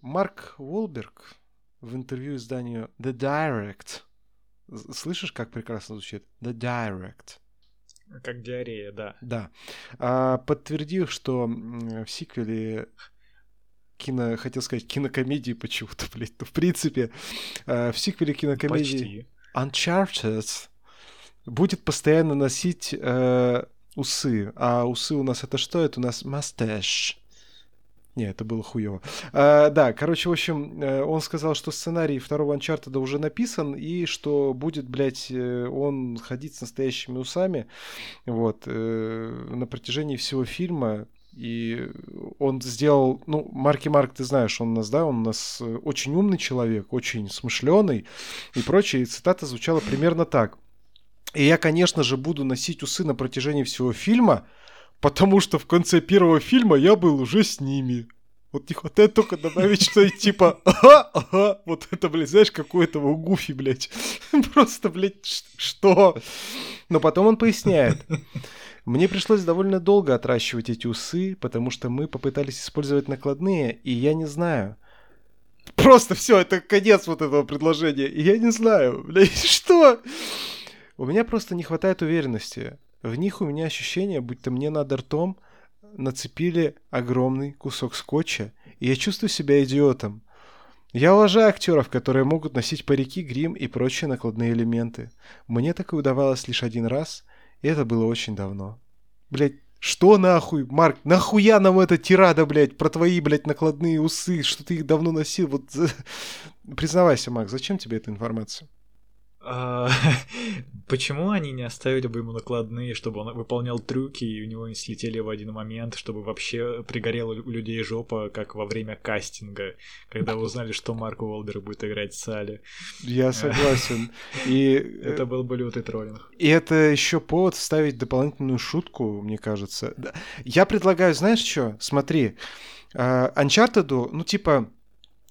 Марк Уолберг в интервью изданию The Direct. Слышишь, как прекрасно звучит? The Direct. Как диарея, да. Да. А, подтвердил, что в сиквеле кино, хотел сказать, кинокомедии почему-то, блядь, ну, в принципе, в сиквеле кинокомедии Почти. Uncharted будет постоянно носить э, усы. А усы у нас это что? Это у нас мастеш. Не, это было хуево. А, да, короче, в общем, э, он сказал, что сценарий второго Анчартеда уже написан, и что будет, блядь, э, он ходить с настоящими усами, вот, э, на протяжении всего фильма. И он сделал, ну, Марки Марк, ты знаешь, он у нас, да, он у нас очень умный человек, очень смышленый и прочее. И цитата звучала примерно так. И я, конечно же, буду носить усы на протяжении всего фильма, потому что в конце первого фильма я был уже с ними. Вот не хватает только добавить что-нибудь типа ага, ага, вот это, блядь, знаешь, какое-то у Гуфи, блядь. Просто, блядь, что? Но потом он поясняет. Мне пришлось довольно долго отращивать эти усы, потому что мы попытались использовать накладные, и я не знаю. Просто все, это конец вот этого предложения. И я не знаю, блядь, что? У меня просто не хватает уверенности. В них у меня ощущение, будто мне над ртом нацепили огромный кусок скотча, и я чувствую себя идиотом. Я уважаю актеров, которые могут носить парики, грим и прочие накладные элементы. Мне такое удавалось лишь один раз, и это было очень давно. Блять, что нахуй, Марк, нахуя нам эта тирада, блядь, про твои, блядь, накладные усы, что ты их давно носил, вот... Признавайся, Марк, зачем тебе эта информация? А, почему они не оставили бы ему накладные, чтобы он выполнял трюки и у него не слетели в один момент, чтобы вообще пригорела у людей жопа, как во время кастинга, когда узнали, что Марк Уолберг будет играть Салли. Я согласен. И это был бы лютый троллинг. И это еще повод вставить дополнительную шутку, мне кажется. Я предлагаю, знаешь что? Смотри, а, Uncharted, ну типа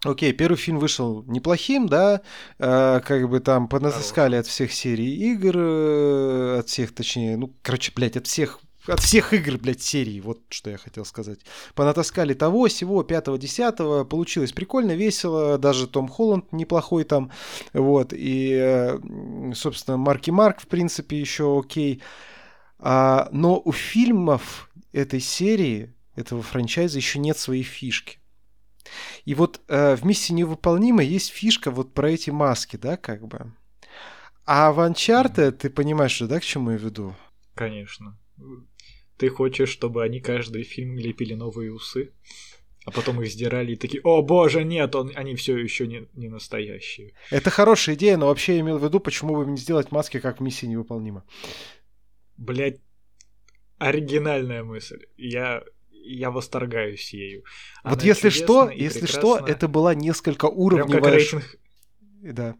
Окей, первый фильм вышел неплохим, да, э, как бы там понатаскали от всех серий игр, э, от всех, точнее, ну, короче, блядь, от всех от всех игр, блядь, серии, вот что я хотел сказать. Понатаскали того, всего, пятого, десятого, получилось прикольно, весело, даже Том Холланд неплохой там, вот, и, э, собственно, Марки Марк, в принципе, еще окей. А, но у фильмов этой серии, этого франчайза еще нет своей фишки. И вот э, в миссии невыполнима есть фишка вот про эти маски, да, как бы. А в Uncharted, ты понимаешь, что, да, к чему я веду? Конечно. Ты хочешь, чтобы они каждый фильм лепили новые усы? А потом их сдирали и такие, о боже, нет, он, они все еще не, не настоящие. Это хорошая идея, но вообще я имел в виду, почему бы не сделать маски как в миссии невыполнима. Блять, оригинальная мысль. Я я восторгаюсь ею. Она вот если что, если что, это была несколько уровневая... Прям как рейтинг... Да,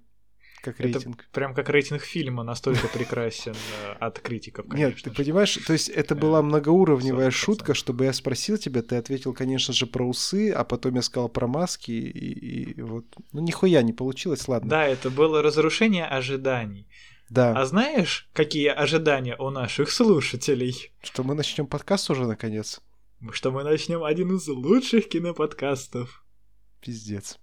как рейтинг. Это прям как рейтинг фильма настолько прекрасен э, от критиков, Нет, ты понимаешь, то есть это была многоуровневая шутка, чтобы я спросил тебя, ты ответил, конечно же, про усы, а потом я сказал про маски, и, и вот, ну нихуя не получилось, ладно. Да, это было разрушение ожиданий. Да. А знаешь, какие ожидания у наших слушателей? Что мы начнем подкаст уже наконец что мы начнем один из лучших киноподкастов. Пиздец.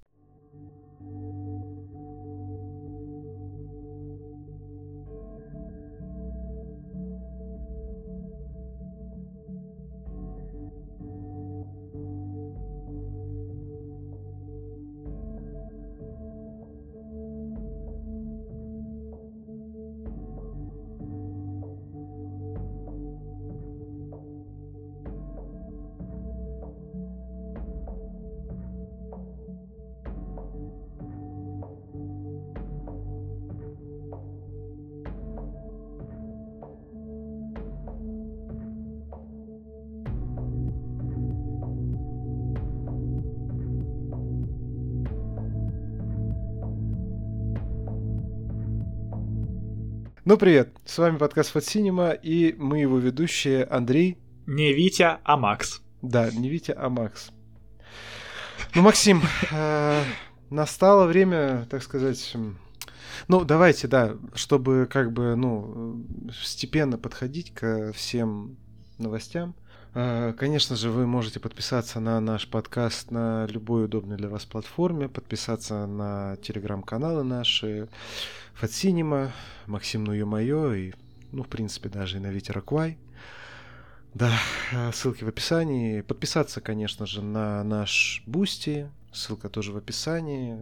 Ну, привет, с вами подкаст Фат Синема, и мы его ведущие Андрей. Не Витя, а Макс. Да, не Витя, а Макс. Ну, Максим, э, настало время, так сказать... Ну, давайте, да, чтобы как бы, ну, степенно подходить ко всем новостям. А, конечно же, вы можете подписаться на наш подкаст на любой удобной для вас платформе, подписаться на телеграм-каналы наши, Фатсинема, Максим Ну Ё-Моё и, ну, в принципе, даже и на Ветерок Вай. Да, а, ссылки в описании. Подписаться, конечно же, на наш Бусти, ссылка тоже в описании.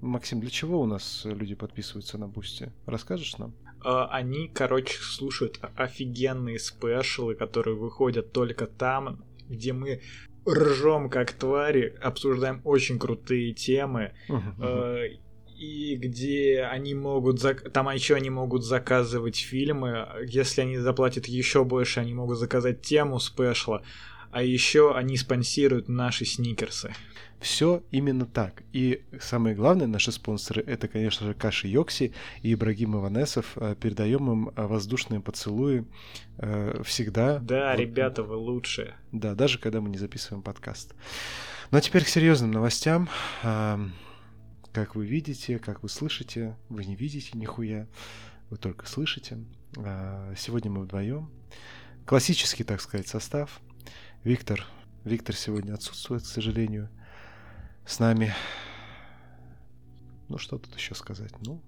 Максим, для чего у нас люди подписываются на Бусти? Расскажешь нам? А, они, короче, слушают офигенные спешлы, которые выходят только там, где мы ржем как твари, обсуждаем очень крутые темы. Uh-huh, и где они могут зак... там еще они могут заказывать фильмы, если они заплатят еще больше, они могут заказать тему спешла, а еще они спонсируют наши сникерсы. Все именно так. И самое главное, наши спонсоры, это, конечно же, Каши Йокси и Ибрагим Иванесов. Э, Передаем им э, воздушные поцелуи э, всегда. Да, вот, ребята, вы лучшие. Да, даже когда мы не записываем подкаст. Ну а теперь к серьезным новостям. Как вы видите, как вы слышите, вы не видите нихуя, вы только слышите. Сегодня мы вдвоем. Классический, так сказать, состав. Виктор. Виктор сегодня отсутствует, к сожалению с нами. Ну, что тут еще сказать? Ну,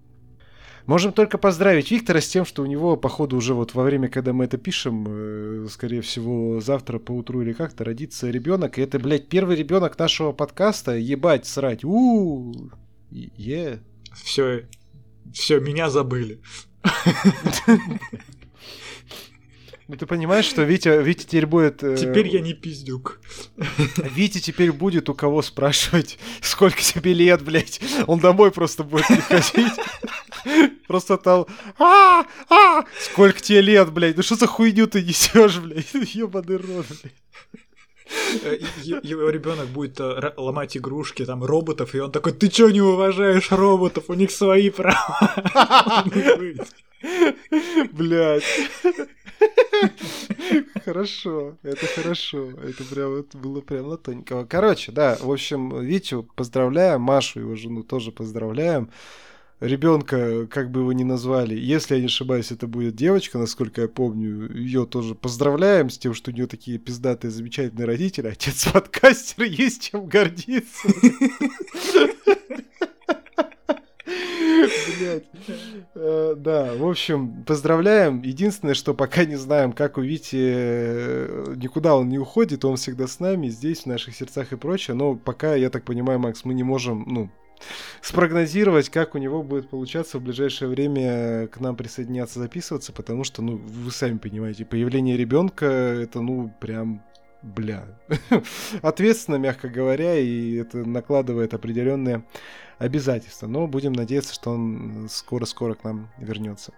Можем только поздравить Виктора с тем, что у него, походу, уже вот во время, когда мы это пишем, э, скорее всего, завтра по утру или как-то родится ребенок. И это, блядь, первый ребенок нашего подкаста. Ебать, срать. У, е. Все, все, меня забыли. Ну ты понимаешь, что Витя, Витя теперь будет... Э, теперь я не пиздюк. Витя теперь будет у кого спрашивать, сколько тебе лет, блядь. Он домой просто будет приходить. Просто там, а, а, сколько тебе лет, блядь, ну что за хуйню ты несешь, блядь, ебаный рот, блядь. Э, его ребенок будет э, ломать игрушки, там, роботов, и он такой, ты чё не уважаешь роботов, у них свои права. Блядь. Хорошо, это хорошо. Это прям это было прям латоньково. Короче, да, в общем, Витю поздравляем, Машу, его жену тоже поздравляем. Ребенка, как бы его ни назвали, если я не ошибаюсь, это будет девочка, насколько я помню, ее тоже поздравляем с тем, что у нее такие пиздатые, замечательные родители, отец подкастер, есть чем гордиться. Э, да, в общем, поздравляем. Единственное, что пока не знаем, как у Вити, э, никуда он не уходит, он всегда с нами, здесь, в наших сердцах и прочее. Но пока, я так понимаю, Макс, мы не можем, ну, спрогнозировать, как у него будет получаться в ближайшее время к нам присоединяться, записываться, потому что, ну, вы сами понимаете, появление ребенка это, ну, прям бля, ответственно, мягко говоря, и это накладывает определенные обязательства. Но будем надеяться, что он скоро-скоро к нам вернется.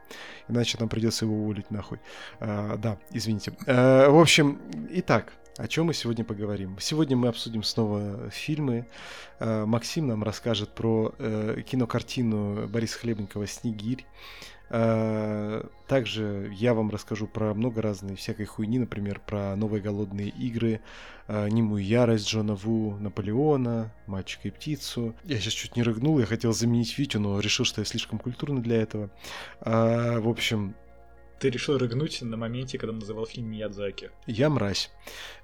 Иначе нам придется его уволить нахуй. А, да, извините. А, в общем, итак, о чем мы сегодня поговорим? Сегодня мы обсудим снова фильмы. А, Максим нам расскажет про э, кинокартину Бориса Хлебникова «Снегирь». А, также я вам расскажу про много разной всякой хуйни, например, про новые голодные игры, а, немую ярость Джона Ву, Наполеона, мальчика и птицу. Я сейчас чуть не рыгнул, я хотел заменить Витю, но решил, что я слишком культурный для этого. А, в общем, ты решил рыгнуть на моменте, когда называл фильм Миядзаки. Я мразь.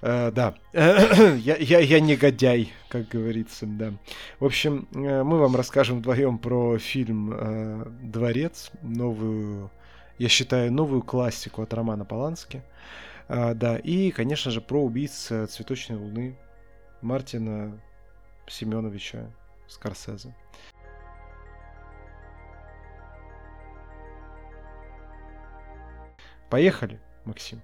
Э, да. я, я, я негодяй, как говорится, да. В общем, э, мы вам расскажем вдвоем про фильм э, «Дворец», новую, я считаю, новую классику от Романа Полански. Э, да, и, конечно же, про убийц цветочной луны Мартина Семеновича Скорсезе. Поехали, Максим.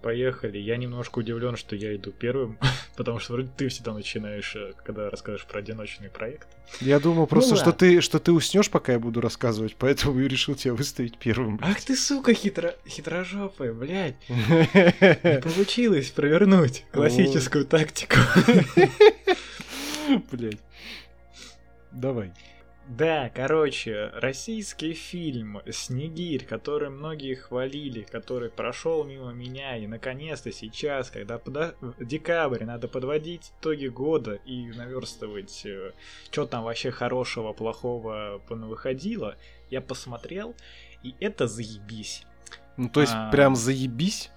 Поехали. Я немножко удивлен, что я иду первым, потому что вроде ты всегда начинаешь, э, когда расскажешь про одиночный проект. Я думал просто, ну, что ты что ты уснешь, пока я буду рассказывать, поэтому и решил тебя выставить первым. Блядь. Ах ты сука хитро хитрожопая, блядь. Не получилось провернуть классическую тактику. Блядь. Давай. Да, короче, российский фильм «Снегирь», который многие хвалили, который прошел мимо меня, и наконец-то сейчас, когда подо... декабрь, надо подводить итоги года и наверстывать, э, что там вообще хорошего, плохого выходило, я посмотрел, и это заебись. Ну, то есть, а... прям заебись?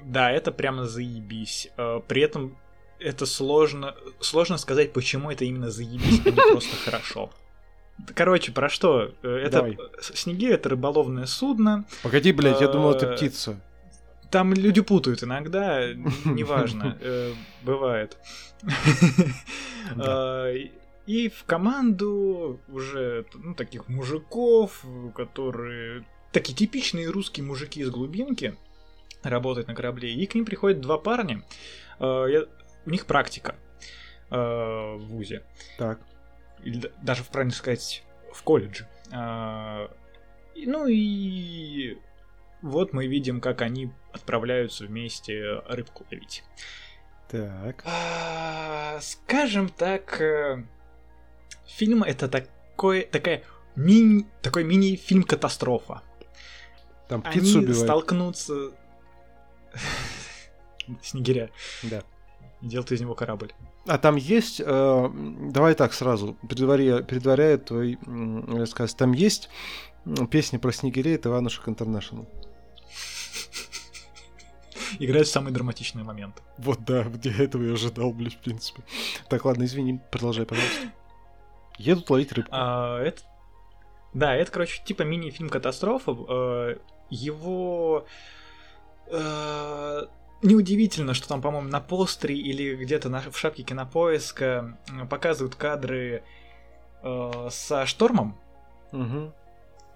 Да, это прямо заебись. Э, при этом это сложно, сложно сказать, почему это именно заебись, а не просто хорошо. Короче, про что? Э, это Давай. Снегирь это рыболовное судно. Погоди, блядь, я думал, это птица. Там люди путают иногда, неважно, бывает. И в команду уже ну, таких мужиков, которые такие типичные русские мужики из глубинки работают на корабле, и к ним приходят два парня. Э, у них практика э, в ВУЗе. Так. Или даже, правильно сказать, в колледже. Э, ну и вот мы видим, как они отправляются вместе рыбку ловить. Так. скажем так, фильм это такой, такая мини, такой мини-фильм катастрофа. Там птицу Они убивают. столкнутся... Снегиря. Да. И делают из него корабль. А там есть, э, давай так сразу, предваряя, предваряя твой э, рассказ, там есть песня про снегирей от Иванушек Интернешнл. Играет в самые драматичные моменты. Вот да, где этого я ожидал, блядь, в принципе. Так, ладно, извини, продолжай, пожалуйста. Едут ловить рыбку. А, это... Да, это, короче, типа мини-фильм катастрофа. Э, его... Э, неудивительно, что там, по-моему, на постере или где-то на, в шапке кинопоиска показывают кадры э, со штормом. Угу.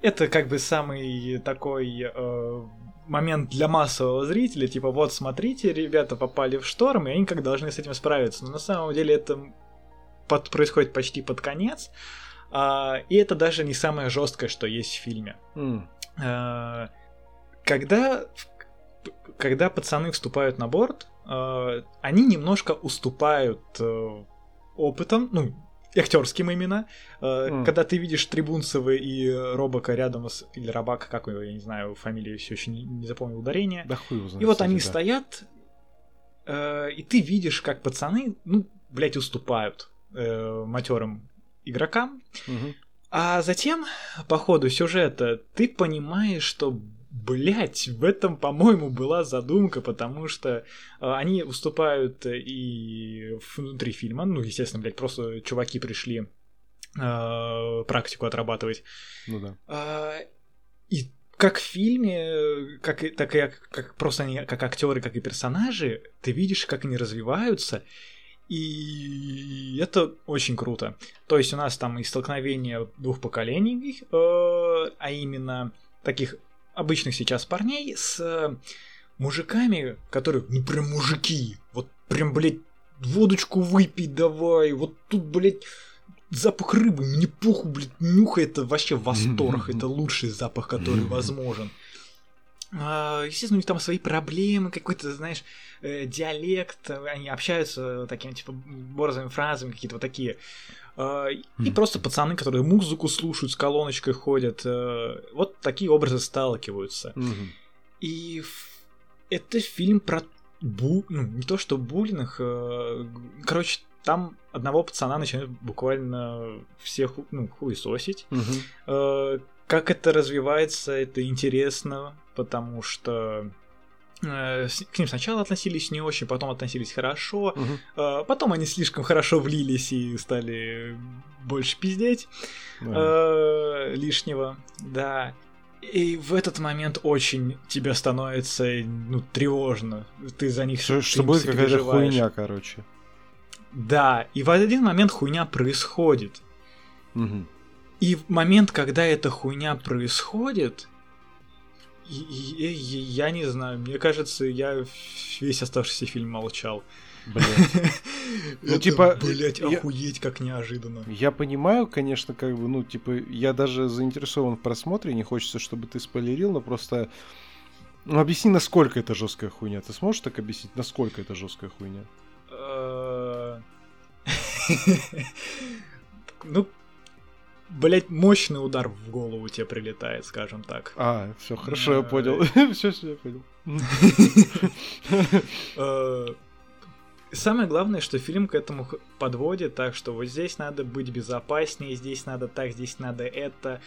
Это как бы самый такой э, момент для массового зрителя, типа вот смотрите, ребята попали в шторм, и они как должны с этим справиться. Но на самом деле это под, происходит почти под конец. А, и это даже не самое жесткое, что есть в фильме. Mm. А, когда, когда пацаны вступают на борт, а, они немножко уступают а, опытом, ну, актерским именно. Mm. Когда ты видишь Трибунцева и Робака рядом с... Или Рабака, как его, я не знаю, фамилию все еще не, не запомнил ударение. Да хуй узнать, И вот они да. стоят, и ты видишь, как пацаны, ну, блядь, уступают э, матерым игрокам. Угу. А затем, по ходу сюжета, ты понимаешь, что Блять, в этом, по-моему, была задумка, потому что э, они уступают и внутри фильма. Ну, естественно, блядь, просто чуваки пришли э, практику отрабатывать. Ну да. Э, и как в фильме, как, так и как просто они, как актеры, как и персонажи, ты видишь, как они развиваются, и это очень круто. То есть у нас там и столкновение двух поколений, э, а именно таких обычных сейчас парней с мужиками, которые, ну прям мужики, вот прям, блядь, водочку выпить давай, вот тут, блядь, запах рыбы, мне похуй, блядь, нюхай, это вообще восторг, это лучший запах, который возможен. А, естественно, у них там свои проблемы, какой-то, знаешь, э, диалект, они общаются такими, типа, борзыми фразами, какие-то вот такие. А, и просто пацаны, которые музыку слушают, с колоночкой ходят, э, вот такие образы сталкиваются. И это фильм про бу... ну, не то что буллинг, э, короче, там одного пацана начинают буквально всех, ну, хуесосить. Как это развивается, это интересно, потому что э, к ним сначала относились не очень, потом относились хорошо, угу. э, потом они слишком хорошо влились и стали больше пиздеть да. э, лишнего, да. И в этот момент очень тебе становится ну, тревожно. Ты за них Что, что будет какая-то хуйня, короче. Да, и в один момент хуйня происходит. Угу. И в момент, когда эта хуйня происходит, и, я не знаю, мне кажется, я весь оставшийся фильм молчал. Блять. Ну, типа... Блять, охуеть, как неожиданно. Я понимаю, конечно, как бы, ну, типа, я даже заинтересован в просмотре, не хочется, чтобы ты спойлерил, но просто... Ну, объясни, насколько это жесткая хуйня. Ты сможешь так объяснить, насколько это жесткая хуйня? Ну, блять, мощный удар в голову тебе прилетает, скажем так. А, все хорошо, я понял. Все, все, я понял. Самое главное, что фильм к этому подводит, так что вот здесь надо быть безопаснее, здесь надо так, здесь надо это.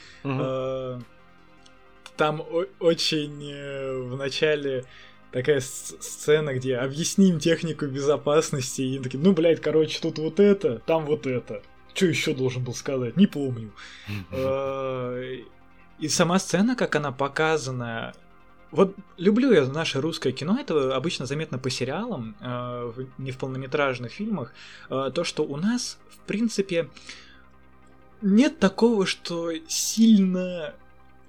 Там очень в начале такая сцена, где объясним технику безопасности, и такие, ну, блядь, короче, тут вот это, там вот это. Что еще должен был сказать? Не помню. Э, и сама сцена, как она показана, вот люблю я наше русское кино, это обычно заметно по сериалам, э, не в полнометражных фильмах, э, то, что у нас, в принципе, нет такого, что сильно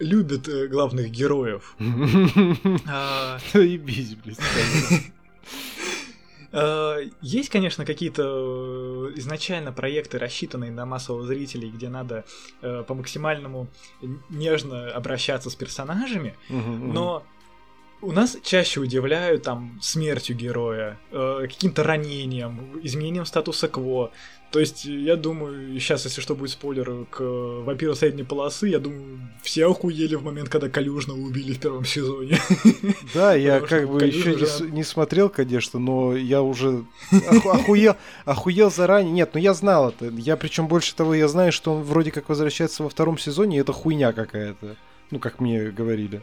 любят э, главных героев. Заебись, блин. А, есть, конечно, какие-то э, изначально проекты, рассчитанные на массового зрителей, где надо э, по максимальному нежно обращаться с персонажами, но у нас чаще удивляют там смертью героя, каким-то ранением, изменением статуса кво. То есть, я думаю, сейчас, если что будет спойлер к вампиру средней полосы, я думаю, все охуели в момент, когда Калюжного убили в первом сезоне. Да, я как бы еще не, смотрел, конечно, но я уже охуел, охуел заранее. Нет, ну я знал это. Я причем больше того, я знаю, что он вроде как возвращается во втором сезоне, и это хуйня какая-то. Ну, как мне говорили.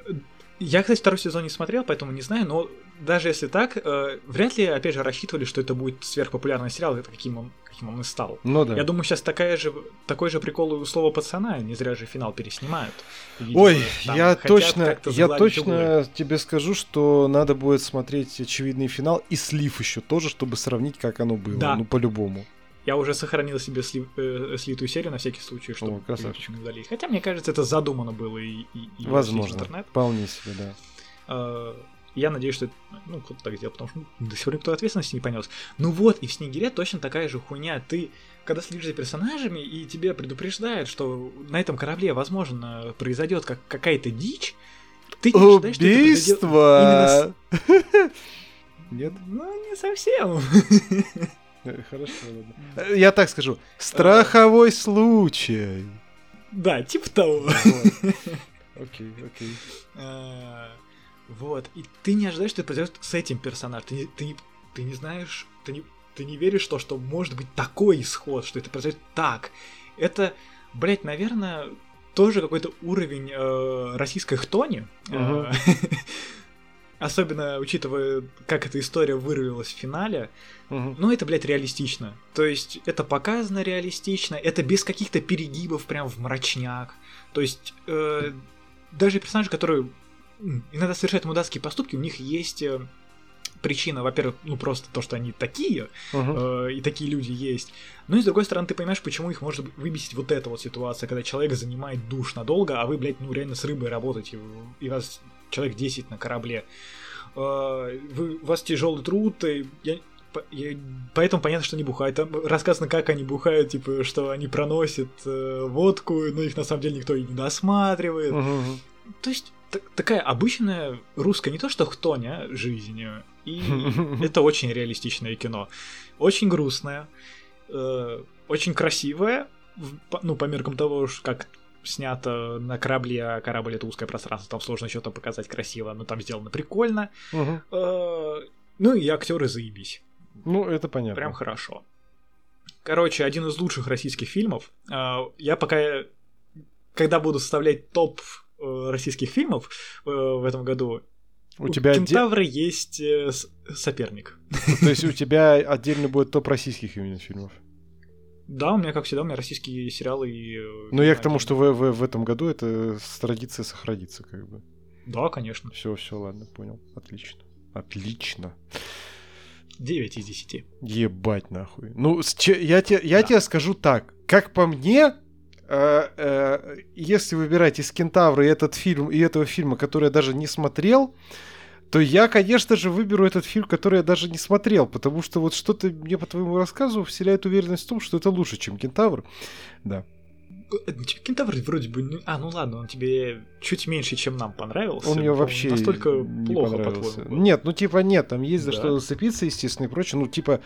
Я, кстати, второй сезон не смотрел, поэтому не знаю, но даже если так, э, вряд ли, опять же, рассчитывали, что это будет сверхпопулярный сериал, это каким он, каким он и стал. Ну да. Я думаю, сейчас такая же, такой же прикол у слова пацана, не зря же финал переснимают. Видимо, Ой, я точно, я точно углы. тебе скажу, что надо будет смотреть очевидный финал и слив еще тоже, чтобы сравнить, как оно было. Да. Ну, по-любому. Я уже сохранил себе сли, э, слитую серию на всякий случай, чтобы О, не удалить. Хотя, мне кажется, это задумано было и, и, и Возможно, интернет. вполне себе, да. А, я надеюсь, что это, ну, кто-то так сделал, потому что ну, до сих пор никто ответственности не понес. Ну вот, и в Снегире точно такая же хуйня. Ты, когда следишь за персонажами, и тебе предупреждают, что на этом корабле, возможно, произойдет как какая-то дичь, ты не ожидаешь, что это именно... Нет? Ну, не совсем. Хорошо, ладно. Э, я так скажу. Страховой случай. Да, типа того. Окей, окей. Э, вот. И ты не ожидаешь, что это произойдет с этим персонажем. Ты, ты, ты не знаешь, ты не, ты не веришь в то, что может быть такой исход, что это произойдет так. Это, блять, наверное, тоже какой-то уровень э, российской хтони. Uh-huh. Особенно учитывая, как эта история вырвалась в финале. Угу. Ну, это, блядь, реалистично. То есть, это показано реалистично, это без каких-то перегибов прям в мрачняк. То есть, э, даже персонажи, которые иногда совершают мудацкие поступки, у них есть э, причина, во-первых, ну просто то, что они такие, uh-huh. э, и такие люди есть. Но и с другой стороны, ты понимаешь, почему их может выбесить вот эта вот ситуация, когда человек занимает душ надолго, а вы, блядь, ну реально с рыбой работаете, и вас человек 10 на корабле. А, вы, у вас тяжелый труд, и я, я, поэтому понятно, что они бухают. Там рассказано, как они бухают, типа, что они проносят э, водку, но их на самом деле никто и не досматривает. Угу. То есть такая обычная русская, не то что хтоня, жизнь. И это очень реалистичное кино. Очень грустное, э, очень красивое, ну, по меркам того, как снято на корабле, а корабль это узкое пространство, там сложно что-то показать красиво, но там сделано прикольно. Угу. Ну и актеры заебись. Ну, это понятно. Прям хорошо. Короче, один из лучших российских фильмов. А, я пока, когда буду составлять топ э, российских фильмов э, в этом году, у, у тебя Кентавра отде... есть э, соперник. То есть у тебя отдельно будет топ российских именно фильмов? Да, у меня, как всегда, у меня российские сериалы и... Э, ну, я к тому, что в, в, в этом году эта традиция сохранится, как бы. Да, конечно. Все, все, ладно, понял. Отлично. Отлично. 9 из 10. Ебать нахуй. Ну, я, тебе, я да. тебе скажу так. Как по мне, э, э, если выбирать из Кентавра и этот фильм, и этого фильма, который я даже не смотрел, то я, конечно же, выберу этот фильм, который я даже не смотрел, потому что вот что-то мне по твоему рассказу вселяет уверенность в том, что это лучше, чем Кентавр. Да. Э, Кентавр вроде бы... А, ну ладно, он тебе чуть меньше, чем нам понравился. Он мне вообще настолько не плохо, по-твоему. Нет, ну типа нет, там есть за да. что зацепиться, естественно, и прочее. Ну типа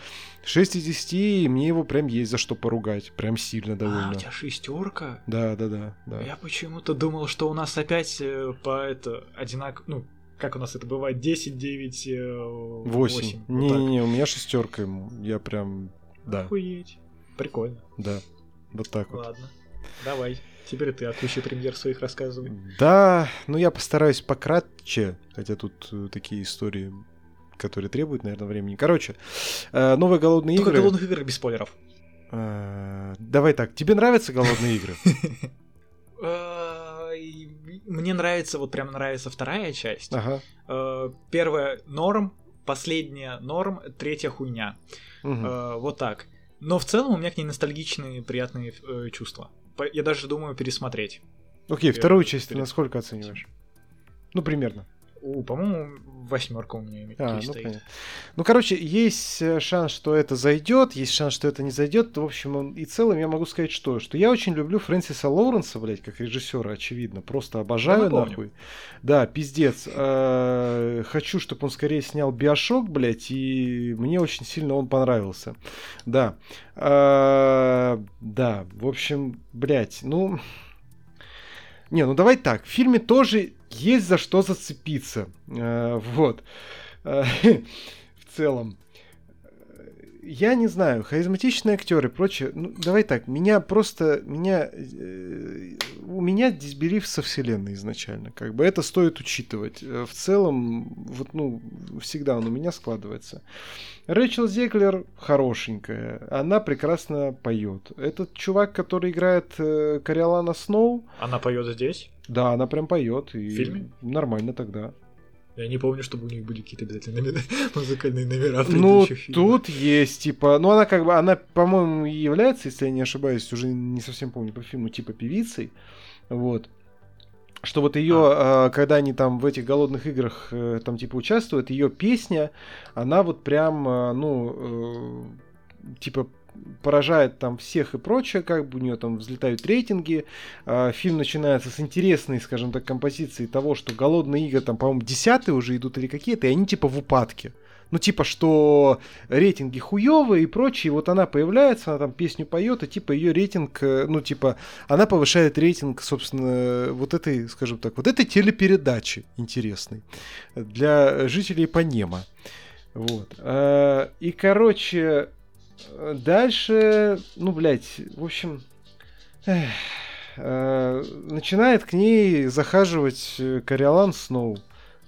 6 из 10, и мне его прям есть за что поругать. Прям сильно довольно. А, у тебя шестерка? Да, да, да. да. Я почему-то думал, что у нас опять э, по это одинаково... Ну, как у нас это бывает, 10, 9, 8. Не-не-не, у меня шестерка, я прям, да. Охуеть. Прикольно. Да, вот так вот. Ладно, давай. Теперь ты о куче премьер своих рассказывай. Да, ну я постараюсь пократче, хотя тут э, такие истории который требует, наверное, времени. Короче, э, новые голодные Только игры. голодных игр без спойлеров. Э, Давай так, тебе нравятся голодные игры? Мне нравится, вот прям нравится вторая часть. Ага. Э, Первая норм, последняя норм, третья хуйня. мгм. Э, Вот так. Но в целом у меня к ней ностальгичные, приятные э, чувства. Я даже думаю пересмотреть. Окей, э, вторую часть ты насколько оцениваешь? Ну, примерно. У, по-моему, восьмерка у меня А, ну, стоит. понятно. Ну, короче, есть э, шанс, что это зайдет, есть шанс, что это не зайдет. В общем, он- и целом я могу сказать, что, что я очень люблю Фрэнсиса Лоуренса, блядь, как режиссера, очевидно. Просто обожаю, напомню. нахуй. Да, пиздец. Э, Хочу, чтобы он скорее снял Биошок, блядь, и мне очень сильно он понравился. Да. Э, Да, в общем, блядь, ну... Не, ну давай так. В фильме тоже есть за что зацепиться. Э, Вот. Э, В целом. Я не знаю, харизматичные актеры и прочее. Ну, давай так, меня просто, меня, э, у меня дисбелив со вселенной изначально, как бы это стоит учитывать. В целом, вот, ну, всегда он у меня складывается. Рэйчел Зеглер хорошенькая, она прекрасно поет. Этот чувак, который играет э, Кориолана Сноу, Она поет здесь. Да, она прям поет. И В фильме? Нормально тогда. Я не помню, чтобы у них были какие-то обязательно музыкальные номера Ну, тут есть, типа, ну, она как бы, она, по-моему, является, если я не ошибаюсь, уже не совсем помню по фильму, типа певицей, вот. Что вот ее, когда они там в этих голодных играх э, там типа участвуют, ее песня, она вот прям, э, ну, э, типа поражает там всех и прочее, как бы у нее там взлетают рейтинги. А, Фильм начинается с интересной, скажем так, композиции того, что голодные игры там, по-моему, десятые уже идут или какие-то, и они типа в упадке. Ну, типа, что рейтинги хуевые и прочее. И вот она появляется, она там песню поет, и типа ее рейтинг, э, ну, типа, она повышает рейтинг, собственно, вот этой, скажем так, вот этой телепередачи интересной для жителей Панема. Вот. А, И, короче, дальше, ну, блядь, в общем, эх, э, начинает к ней захаживать э, Кориолан Сноу,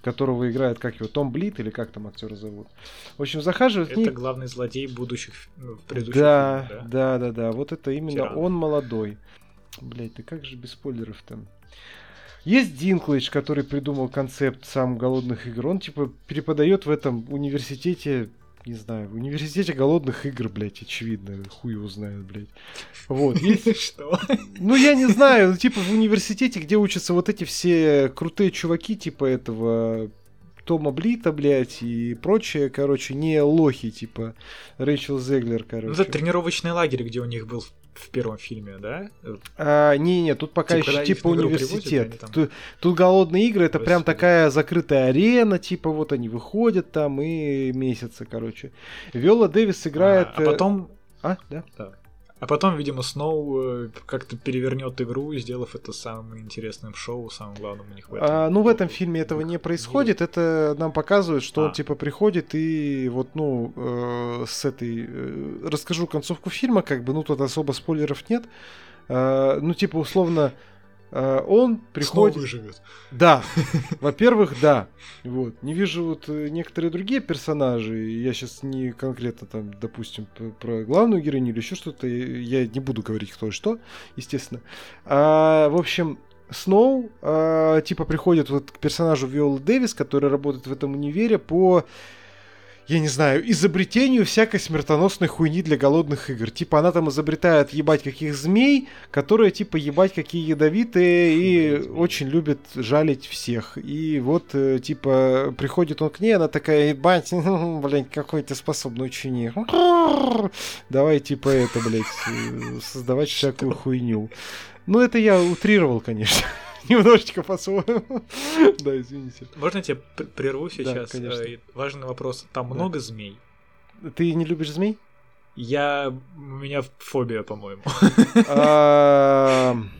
которого играет, как его, Том Блит, или как там актера зовут. В общем, захаживает к ней... Это главный злодей будущих ну, предыдущих Да, фильмах, да, да, да, вот это именно Тиран. он молодой. Блять, ты как же без спойлеров-то? Есть Динклэйдж, который придумал концепт сам голодных игр. Он типа преподает в этом университете, не знаю, в университете голодных игр, блять, очевидно, хуй его знает, блять. Вот, Что? ну, я не знаю, ну, типа в университете, где учатся вот эти все крутые чуваки, типа этого Тома Блита, блядь, и прочее, короче, не лохи, типа Рэйчел Зеглер, Ну, короче. это тренировочный лагерь, где у них был в- первом фильме, да? А, не-не, тут пока Типа, еще типа университет. привозят, там- Тут, тут голодные игры, это прям Господи. такая закрытая арена, типа вот они выходят там и месяцы, короче. Виола Дэвис играет... А, а э, потом, А, да? А потом, видимо, Сноу э, как-то перевернет игру, сделав это самым интересным шоу, самым главным у них в этом. А, ну, в этом фильме этого не происходит. Это нам показывает, что он А. типа приходит и вот, ну, э, с этой. э, расскажу концовку фильма, как бы, ну, тут особо спойлеров нет. А, ну, типа, условно, он Сноу приходит. выживет. Да, во-первых, да. Вот. Не вижу вот э, некоторые другие персонажи. Я сейчас не конкретно там, допустим, про главную героиню или еще что-то. Я не буду говорить кто и что, естественно. А, в общем, Сноу, а, типа, приходит вот к персонажу Виолы Дэвис, который работает в этом универе по я не знаю, изобретению всякой смертоносной хуйни для голодных игр. Типа она там изобретает ебать каких змей, которые типа ебать какие ядовитые и очень любит жалить всех. И вот э, типа приходит он к ней, она такая, ебать, блядь, какой ты способный ученик. Давай типа это, блядь, э, создавать всякую хуйню. Ну это я утрировал, конечно. Немножечко по-своему. Да, извините. Можно я тебя прерву сейчас? конечно. Э, Важный вопрос. Там Да. много змей? Ты не любишь змей? Я... У меня фобия, по-моему.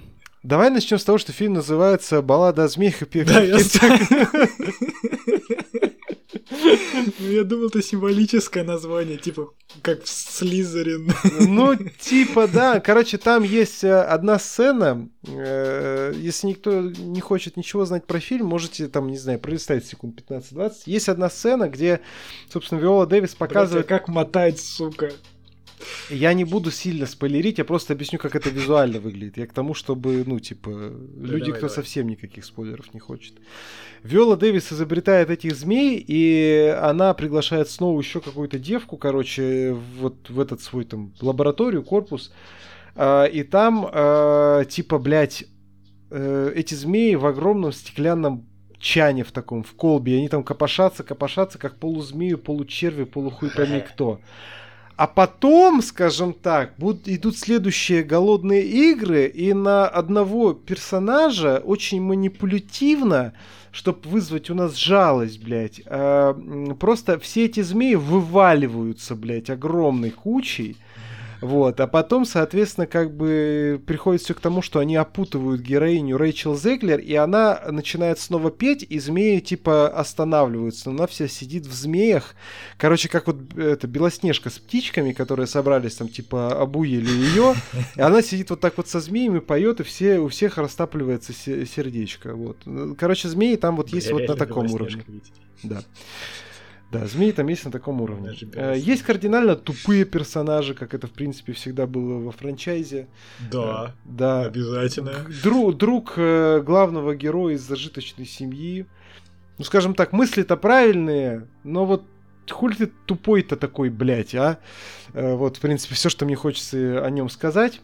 Давай начнем с того, что фильм называется «Баллада о змеях и пе- Да, я птицах». Ну, я думал, это символическое название, типа как Слизерин. Ну, типа, да. Короче, там есть э, одна сцена. Э, если никто не хочет ничего знать про фильм, можете там, не знаю, пролистать секунд 15-20. Есть одна сцена, где, собственно, Виола Дэвис показывает... Братья, как мотать, сука. Я не буду сильно спойлерить, я просто объясню, как это визуально выглядит. Я к тому, чтобы, ну, типа, да, люди, давай, кто давай. совсем никаких спойлеров не хочет. Виола Дэвис изобретает этих змей, и она приглашает снова еще какую-то девку, короче, вот в этот свой там лабораторию, корпус. А, и там, а, типа, блядь, э, эти змеи в огромном стеклянном чане в таком, в колбе. Они там копошатся, копошатся, как полузмею, получерви, полухуй пойми кто. А потом, скажем так, будут, идут следующие голодные игры, и на одного персонажа очень манипулятивно, чтобы вызвать у нас жалость, блядь, э, просто все эти змеи вываливаются, блядь, огромной кучей. Вот, а потом, соответственно, как бы приходит все к тому, что они опутывают героиню Рэйчел Зеглер, и она начинает снова петь, и змеи типа останавливаются. Но она вся сидит в змеях. Короче, как вот это Белоснежка с птичками, которые собрались там, типа, обуели ее. И она сидит вот так вот со змеями, поет, и все, у всех растапливается сердечко. Вот. Короче, змеи там вот есть вот на таком уровне. Да. Да, змеи там есть на таком уровне. Э, есть кардинально тупые персонажи, как это, в принципе, всегда было во франчайзе. Да, э, да. обязательно. Друг, друг э, главного героя из зажиточной семьи. Ну, скажем так, мысли-то правильные, но вот хули ты тупой-то такой, блядь, а? Вот, в принципе, все, что мне хочется о нем сказать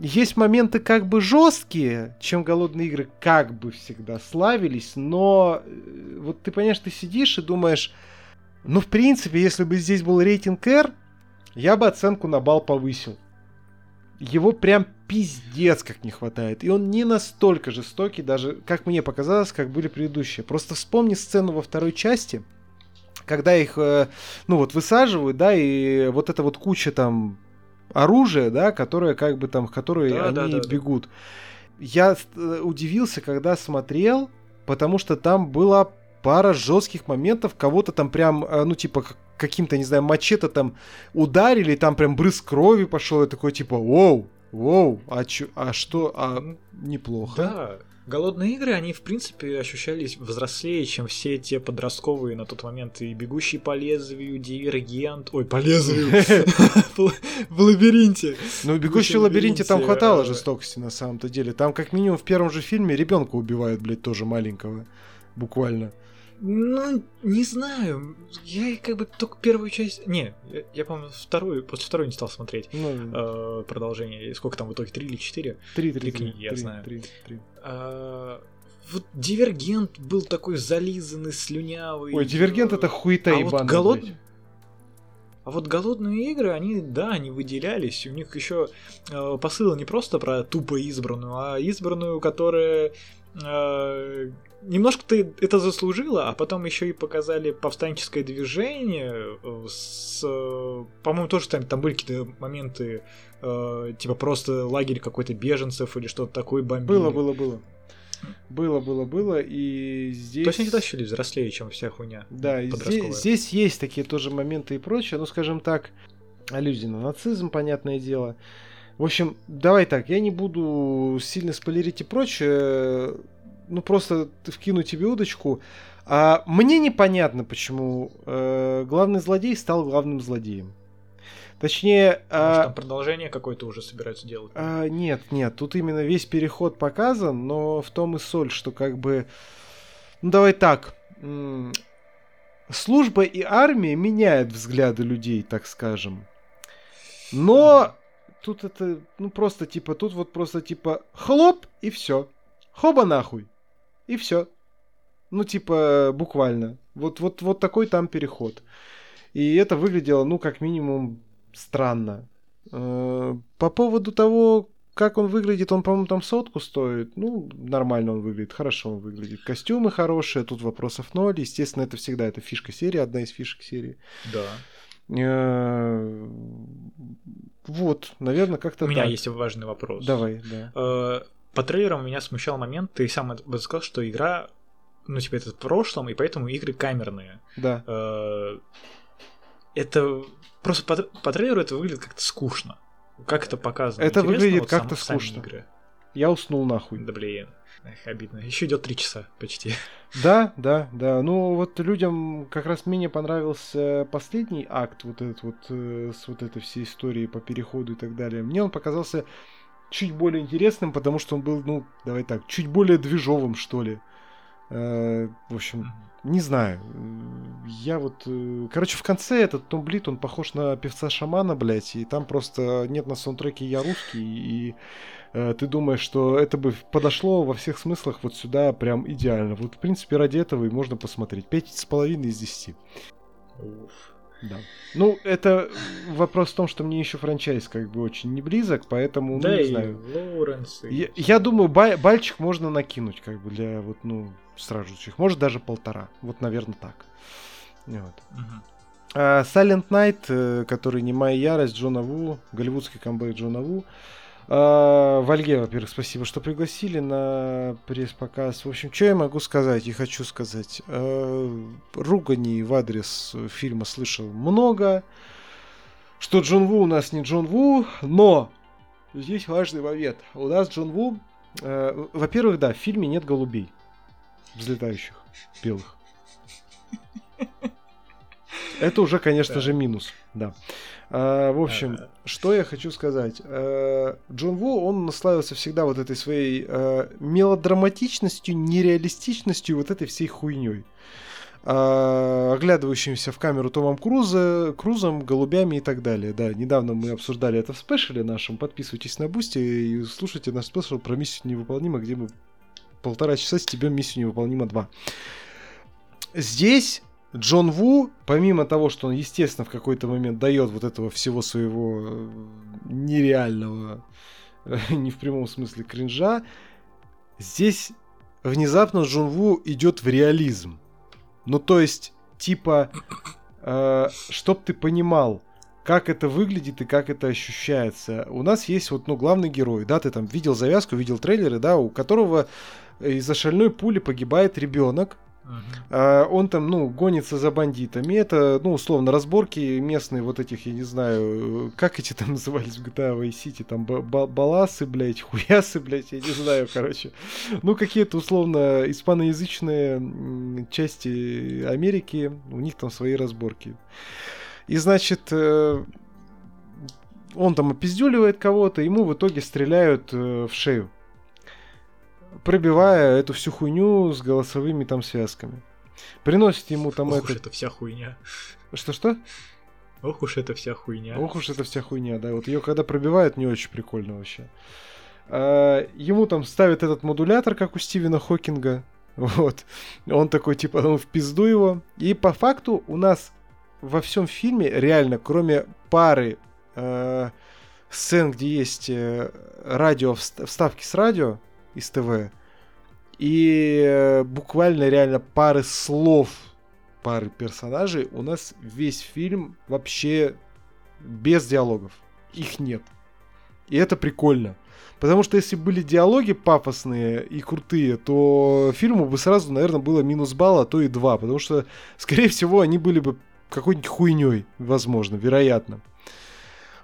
есть моменты как бы жесткие, чем голодные игры как бы всегда славились, но э, вот ты понимаешь, ты сидишь и думаешь, ну, в принципе, если бы здесь был рейтинг R, я бы оценку на бал повысил. Его прям пиздец как не хватает. И он не настолько жестокий, даже, как мне показалось, как были предыдущие. Просто вспомни сцену во второй части, когда их, э, ну вот, высаживают, да, и вот эта вот куча там оружие, да, которое как бы там, в которое да, они да, да, бегут. Я э, удивился, когда смотрел, потому что там была пара жестких моментов, кого-то там прям, э, ну, типа, каким-то, не знаю, мачете там ударили, там прям брызг крови пошел, и такой, типа, воу, воу, а, чё, а что, а неплохо. Да, Голодные игры, они, в принципе, ощущались взрослее, чем все те подростковые на тот момент и «Бегущий по лезвию», «Дивергент», ой, по лезвию, в лабиринте. Ну, «Бегущий в лабиринте» там хватало жестокости на самом-то деле. Там, как минимум, в первом же фильме ребенка убивают, блядь, тоже маленького. Буквально. Ну, не знаю. Я как бы только первую часть... Не, я, я помню, вторую, после второй не стал смотреть ну, э, продолжение. Сколько там в итоге, три или четыре? Три, три, три книги, я знаю. Три, три. А, вот Дивергент был такой зализанный, слюнявый. Ой, Дивергент это хуета а вот голод... А вот голодные игры, они, да, они выделялись. У них еще э, посыл не просто про тупо избранную, а избранную, которая э, немножко ты это заслужила, а потом еще и показали повстанческое движение э, с, э, по-моему, тоже там, там были какие-то моменты, э, типа просто лагерь какой-то беженцев или что-то такое бомбили. Было, было, было. Было, было, было, и здесь... То есть они тащили взрослее, чем вся хуйня Да, здесь, здесь есть такие тоже моменты и прочее, ну, скажем так, аллюзии на нацизм, понятное дело. В общем, давай так, я не буду сильно спойлерить и прочее, ну просто вкину тебе удочку. А мне непонятно, почему э, главный злодей стал главным злодеем. Точнее... Может, а, там продолжение какое-то уже собираются делать? А, нет, нет, тут именно весь переход показан, но в том и соль, что как бы... Ну, давай так. Служба и армия меняют взгляды людей, так скажем. Но тут это, ну просто типа, тут вот просто типа хлоп и все. Хоба нахуй. И все. Ну, типа, буквально. Вот, вот, вот такой там переход. И это выглядело, ну, как минимум, странно. Э, по поводу того, как он выглядит, он, по-моему, там сотку стоит. Ну, нормально он выглядит, хорошо он выглядит. Костюмы хорошие, тут вопросов ноль. Естественно, это всегда это фишка серии, одна из фишек серии. Да. Э, вот, наверное, как-то У меня есть важный вопрос. Давай, да. По трейлерам меня смущал момент, ты сам сказал, что игра ну, типа, это в прошлом, и поэтому игры камерные. Да. Э, это просто по, по трейлеру это выглядит как-то скучно. Как это показано? Это Интересно, выглядит вот как-то сам- скучно. игры? Я уснул нахуй. Да блин. Эх, обидно. Еще идет три часа почти. Да, да, да. Ну вот людям как раз менее понравился последний акт, вот этот вот э, с вот этой всей историей по переходу и так далее. Мне он показался чуть более интересным, потому что он был, ну, давай так, чуть более движовым, что ли. Э, в общем, не знаю. Я вот... э, Короче, в конце этот Том Блит, он похож на певца шамана, блядь, и там просто нет на саундтреке «Я русский», и э, ты думаешь, что это бы подошло во всех смыслах вот сюда прям идеально. Вот, в принципе, ради этого и можно посмотреть. Пять с половиной из десяти. Уф. Да. Ну, это вопрос в том, что мне еще франчайз как бы очень не близок, поэтому, ну, да не и знаю. Лоуренс. и Я, я думаю, ба- бальчик можно накинуть, как бы, для вот, ну, стражущих. Может, даже полтора. Вот, наверное, так. Вот. Мгм. А, Silent Night, э, который не моя ярость, Джона Ву, голливудский камбэк Джона Ву. А, Вальге, во-первых, спасибо, что пригласили на пресс-показ. В общем, что я могу сказать и хочу сказать. Э, Руганий в адрес фильма слышал много. Что Джон Ву у нас не Джон Ву, но здесь важный момент. У нас Джон Ву... э, Во-первых, да, в фильме нет голубей взлетающих, белых. Это уже, конечно Да. же, минус, да. А, в общем, что я хочу сказать. Э, Джон Ву, он славился всегда вот этой своей э, мелодраматичностью, нереалистичностью, вот этой всей хуйней. А, оглядывающимся в камеру Томом Круза, Крузом, голубями и так далее. Да, недавно мы обсуждали это в спешле нашем. Подписывайтесь на Бусти и слушайте наш спешл про миссию невыполнима, где мы полтора часа стебем миссию невыполнима 2. Здесь Джон Ву, помимо того, что он, естественно, в какой-то момент дает вот этого всего своего э, нереального, э, не в прямом смысле кринжа, здесь внезапно Джон Ву идет в реализм. Ну, то есть, типа, э, чтоб ты понимал, как это выглядит и как это ощущается. У нас есть вот, ну, главный герой, да, ты там видел завязку, видел трейлеры, да, у которого из-за шальной пули погибает ребенок, А, он там, ну, гонится за бандитами. Это, ну, условно, разборки местные вот этих, я не знаю, как эти там назывались в GTA Vice City, там ба- ба- баласы, блядь, хуясы, блядь, я не знаю, короче. Ну, какие-то, условно, испаноязычные части Америки, у них там свои разборки. И, значит, э, он там опиздюливает кого-то, ему в итоге стреляют э, в шею пробивая эту всю хуйню с голосовыми там связками. Приносит ему там Ох уж это... это вся хуйня. Что-что? Ох уж это вся хуйня. Ох уж это вся хуйня, да. Вот ее когда пробивают, не очень прикольно вообще. А, ему там ставят этот модулятор, как у Стивена Хокинга. Вот. Он такой, типа, ну, в пизду его. И по факту у нас во всем фильме, реально, кроме пары э, сцен, где есть э, радио, вст- вставки с радио из ТВ, и э, буквально реально пары слов, пары персонажей, у нас весь фильм вообще без диалогов. Их нет. И это прикольно. Потому что если были диалоги пафосные и крутые, то фильму бы сразу, наверное, было минус балл, а то и два. Потому что, скорее всего, они были бы какой-нибудь хуйней, возможно, вероятно.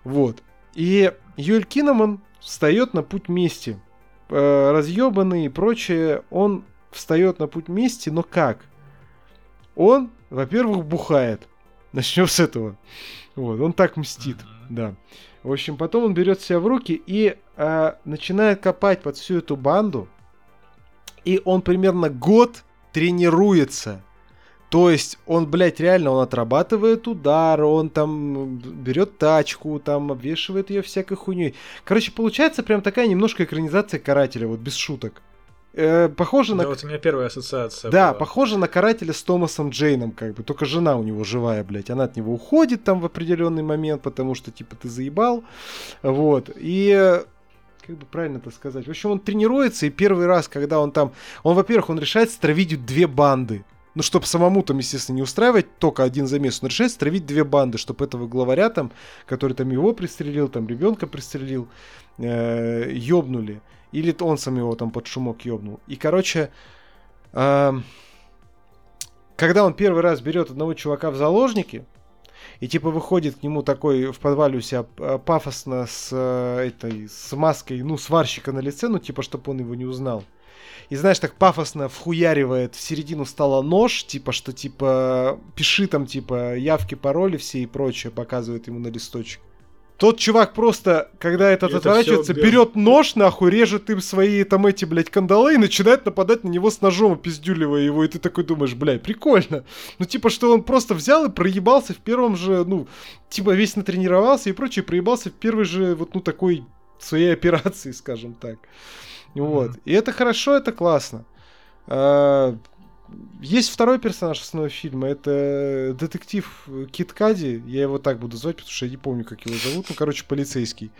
Вот. И Юэль Киноман встает на путь мести. Э, разъебанный и прочее, он встает на путь мести, но как? Он, во-первых, бухает. Начнем с этого. Вот, он так мстит, да. В общем, потом он берет себя в руки и э, начинает копать под всю эту банду. И он примерно год тренируется. То есть он, блядь, реально, он отрабатывает удар, он там берет тачку, там обвешивает ее всякой хуйней. Короче, получается прям такая немножко экранизация карателя, вот без шуток. Э, похоже на... Да, вот у меня первая ассоциация Да, была. похоже на карателя с Томасом Джейном, как бы. Только жена у него живая, блядь. Она от него уходит там в определенный момент, потому что, типа, ты заебал. Вот. И как бы правильно это сказать? В общем, он тренируется, и первый раз, когда он там... Он, во-первых, он решает стравить две банды. Ну, чтобы самому там, естественно, не устраивать только один замес, он решает стравить две банды, чтобы этого главаря там, который там его пристрелил, там ребенка пристрелил, э, ёбнули. Или он сам его там под шумок ёбнул. И, короче, когда он первый раз берет одного чувака в заложники, и типа выходит к нему такой в подвале у себя э, пафосно с э, этой с маской, ну, сварщика на лице, ну, типа, чтобы он его не узнал. И знаешь, так пафосно вхуяривает в середину стола нож, типа, что типа пиши там, типа, явки, пароли все и прочее, показывает ему на листочек. Тот чувак просто, когда этот это отворачивается, берет нож, нахуй, режет им свои там эти, блядь, кандалы и начинает нападать на него с ножом, пиздюливая его. И ты такой думаешь, блядь, прикольно. Ну, типа, что он просто взял и проебался в первом же, ну, типа, весь натренировался и прочее, проебался в первой же, вот, ну, такой своей операции, скажем так. Вот. Mm-hmm. И это хорошо, это классно. А, есть второй персонаж основного фильма, это детектив Кит Кади, я его так буду звать, потому что я не помню, как его зовут, ну, короче, полицейский.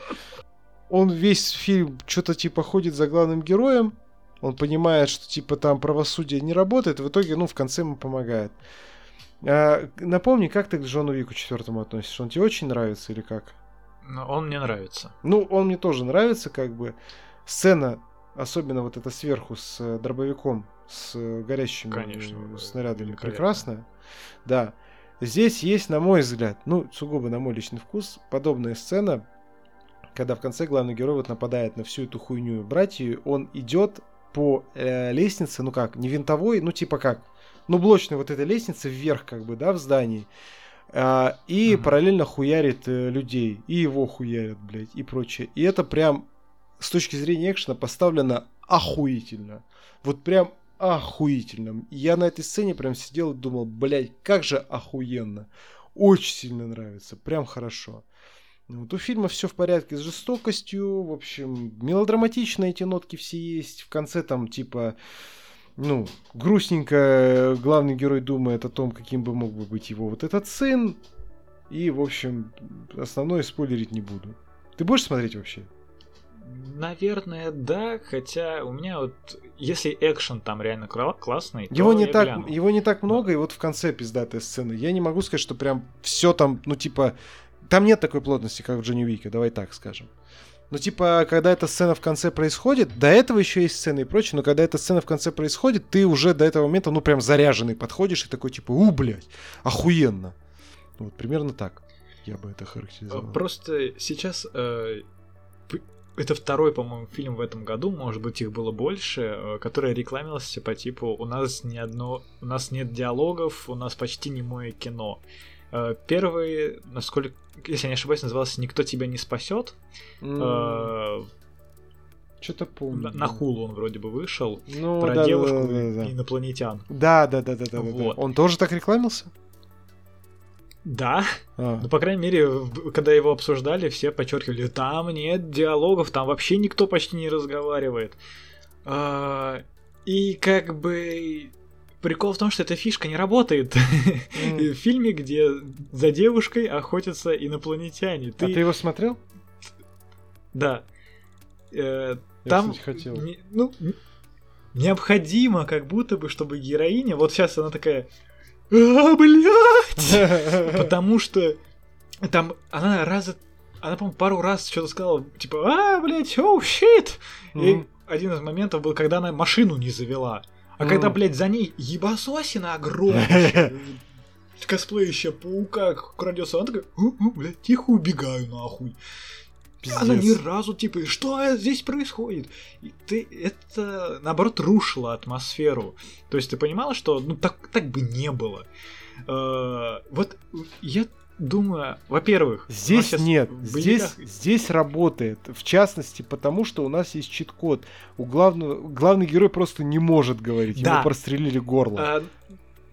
Он весь фильм что-то типа ходит за главным героем, он понимает, что типа там правосудие не работает, в итоге, ну, в конце ему помогает. А, напомни, как ты к Джону Вику четвертому относишься? Он тебе очень нравится или как? Ну, он мне нравится. Ну, он мне тоже нравится, как бы. Сцена, особенно вот эта сверху с э, дробовиком, с горящими Конечно, снарядами прекрасная. Да. Здесь есть, на мой взгляд, ну, сугубо на мой личный вкус, подобная сцена, когда в конце главный герой вот нападает на всю эту хуйню братью, он идет по э, лестнице, ну как, не винтовой, ну типа как, ну блочной вот этой лестнице вверх как бы, да, в здании, э, и угу. параллельно хуярит э, людей, и его хуярят, блядь, и прочее. И это прям с точки зрения экшена поставлено охуительно. Вот прям охуительным. Я на этой сцене прям сидел и думал, блядь, как же охуенно. Очень сильно нравится, прям хорошо. Вот у фильма все в порядке с жестокостью, в общем, мелодраматичные эти нотки все есть. В конце там типа, ну, грустненько главный герой думает о том, каким бы мог бы быть его вот этот сын. И, в общем, основное спойлерить не буду. Ты будешь смотреть вообще? Наверное, да, хотя у меня вот, если экшен там реально классный, его не так, гляну. его не так много, и вот в конце пиздатая сцена. Я не могу сказать, что прям все там, ну типа, там нет такой плотности, как в Джонни Уике, давай так скажем. Ну, типа, когда эта сцена в конце происходит, до этого еще есть сцены и прочее, но когда эта сцена в конце происходит, ты уже до этого момента, ну, прям заряженный подходишь и такой, типа, у, блядь, охуенно. Вот, примерно так я бы это характеризовал. Просто сейчас э, это второй, по-моему, фильм в этом году, может быть, их было больше, э, который рекламировался по типу «У нас ни одно... у нас нет диалогов, у нас почти не мое кино». Э, первый, насколько, если я не ошибаюсь, назывался «Никто тебя не спасет». Mm. Что-то помню. На, Хулу он вроде бы вышел. Ну, про да, девушку да, да, да, инопланетян. Да, да, да, да, да, вот. да. Он тоже так рекламился? Да. А. Ну, по крайней мере, когда его обсуждали, все подчеркивали, там нет диалогов, там вообще никто почти не разговаривает. А, и как бы прикол в том, что эта фишка не работает. Mm. в фильме, где за девушкой охотятся инопланетяне. Ты... А ты его смотрел? Да. Э, Я, там, кстати, хотел. Не, ну, необходимо, как будто бы, чтобы героиня, вот сейчас она такая, а, блядь! Потому что там она раза... Она, по-моему, пару раз что-то сказала, типа, а, блядь, оу, щит! И один из моментов был, когда она машину не завела. А когда, блядь, за ней ебасосина огромная, косплеящая паука крадется, она такая, блядь, тихо убегаю нахуй. Пиздец. Она ни разу, типа, что здесь происходит? И ты, это, наоборот, рушило атмосферу. То есть ты понимала, что, ну, так, так бы не было. Э, вот я думаю, во-первых, здесь нет, здесь, здесь работает, в частности, потому что у нас есть чит-код. У главного, главный герой просто не может говорить, да. ему прострелили горло. А,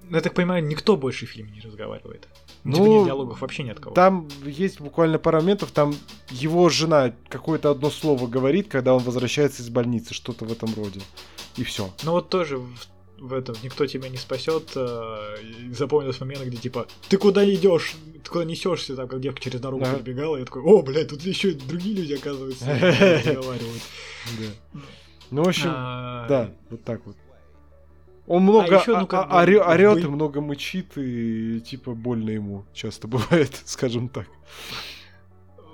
я так понимаю, никто больше в фильме не разговаривает. Ну, типа нет диалогов вообще нет кого. Там есть буквально пара моментов, там его жена какое-то одно слово говорит, когда он возвращается из больницы, что-то в этом роде. И все. Ну вот тоже в, в этом никто тебя не спасет. Э, запомнилось момент, где типа ты куда идешь, ты куда несешься, там как девка через дорогу ага. перебегала, и я такой, о, блядь, тут еще другие люди оказываются разговаривают. Ну в общем, а, да, вот так вот. Он много а еще, ну, как а, бы, орет вы... и много мычит, и типа больно ему часто бывает, скажем так.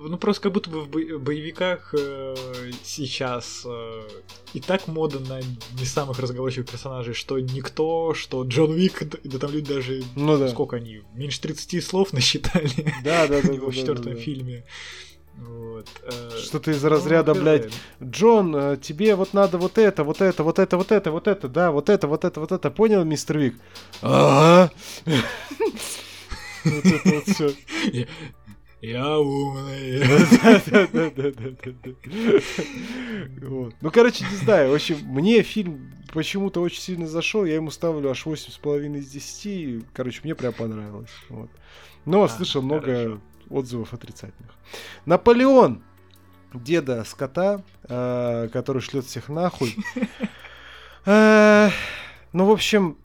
ну просто как будто бы в боевиках э, сейчас э, и так мода на не самых разговорчивых персонажей, что никто, что Джон Уик, да там люди даже, ну, да. сколько они, меньше 30 слов насчитали да, да, да, в да, четвертом да, да, фильме. Вот. Э, Что-то из разряда, ну, блядь, Джон, э, тебе вот надо вот это, вот это, вот это, вот это, вот это, да, вот это, вот это, вот это, понял, мистер Вик? Ага. Вот это вот все. Я умный. Ну, короче, не знаю. В общем, мне фильм почему-то очень сильно зашел. Я ему ставлю аж 8,5 из 10. Короче, мне прям понравилось. Вот. Но а, слышал много отзывов отрицательных. Наполеон, деда скота, э, который шлет всех нахуй. Э, ну, в общем,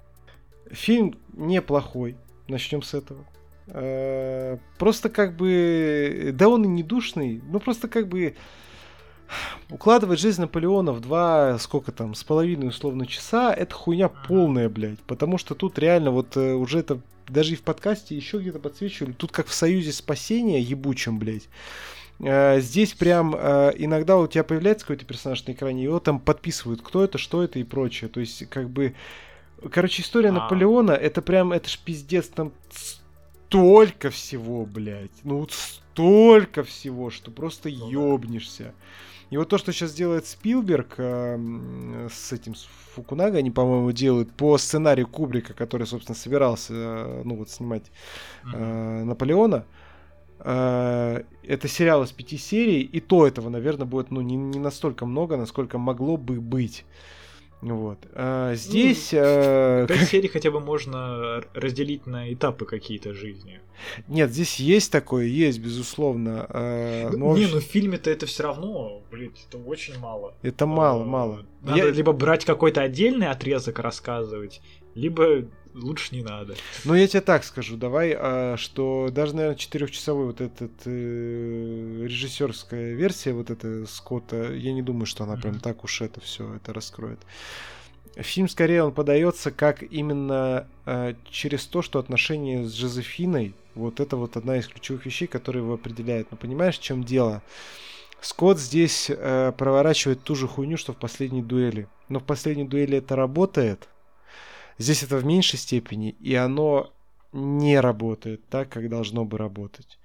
фильм неплохой. Начнем с этого. Э, просто как бы... Да он и не душный, ну просто как бы... Укладывать жизнь Наполеона в два, сколько там, с половиной условно часа, это хуйня полная, блядь. Потому что тут реально вот э, уже это даже и в подкасте еще где-то подсвечивали. Тут как в Союзе Спасения ебучем, блядь. Uh, здесь прям uh, иногда у тебя появляется какой-то персонаж на экране, его там подписывают, кто это, что это и прочее. То есть, как бы. Короче, история а. Наполеона, это прям, это ж пиздец, там столько всего, блядь. Ну вот столько всего, что просто ну, ёбнешься. И вот то, что сейчас делает Спилберг э, с этим с Фукунага, они, по-моему, делают по сценарию Кубрика, который, собственно, собирался, э, ну вот, снимать э, Наполеона. Э, это сериал из пяти серий, и то этого, наверное, будет, ну, не, не настолько много, насколько могло бы быть. Вот. А здесь... Ну, э, Пять серий хотя бы можно разделить на этапы какие-то жизни. Нет, здесь есть такое, есть, безусловно. Э, но... Не, ну в фильме-то это все равно, блин, это очень мало. Это мало, мало. Надо Я... либо брать какой-то отдельный отрезок рассказывать, либо лучше не надо. Ну, я тебе так скажу, давай, а, что даже, наверное, четырехчасовой вот этот э, режиссерская версия вот эта Скотта, я не думаю, что она прям так уж это все это раскроет. Фильм скорее он подается как именно э, через то, что отношения с Жозефиной, вот это вот одна из ключевых вещей, которые его определяют. Но понимаешь, в чем дело? Скотт здесь э, проворачивает ту же хуйню, что в последней дуэли. Но в последней дуэли это работает, Здесь это в меньшей степени, и оно не работает так, как должно бы работать.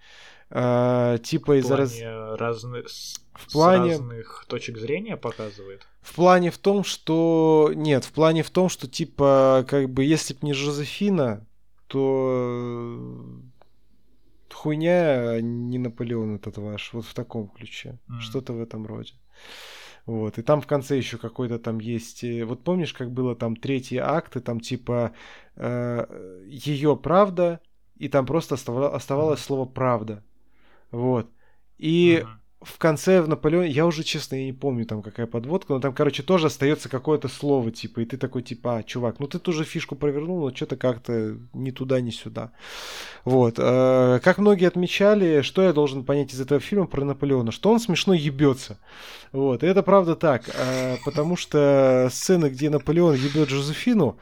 А, типа из-за раз... разных в плане разных точек зрения показывает. В плане в том, что нет, в плане в том, что типа как бы если б не Жозефина, то хуйня, а не Наполеон этот ваш, вот в таком ключе, mm. что-то в этом роде. Вот, и там в конце еще какой-то там есть... Э, вот помнишь, как было там третий акт, и там типа э, ее правда, и там просто оставалось слово правда. Вот. И uh-huh в конце в Наполеоне, я уже, честно, я не помню там какая подводка, но там, короче, тоже остается какое-то слово, типа, и ты такой, типа, а, чувак, ну ты тоже фишку провернул, но что-то как-то ни туда, ни сюда. Вот. Э, как многие отмечали, что я должен понять из этого фильма про Наполеона, что он смешно ебется. Вот. И это правда так, э, потому что сцены, где Наполеон ебет Жозефину,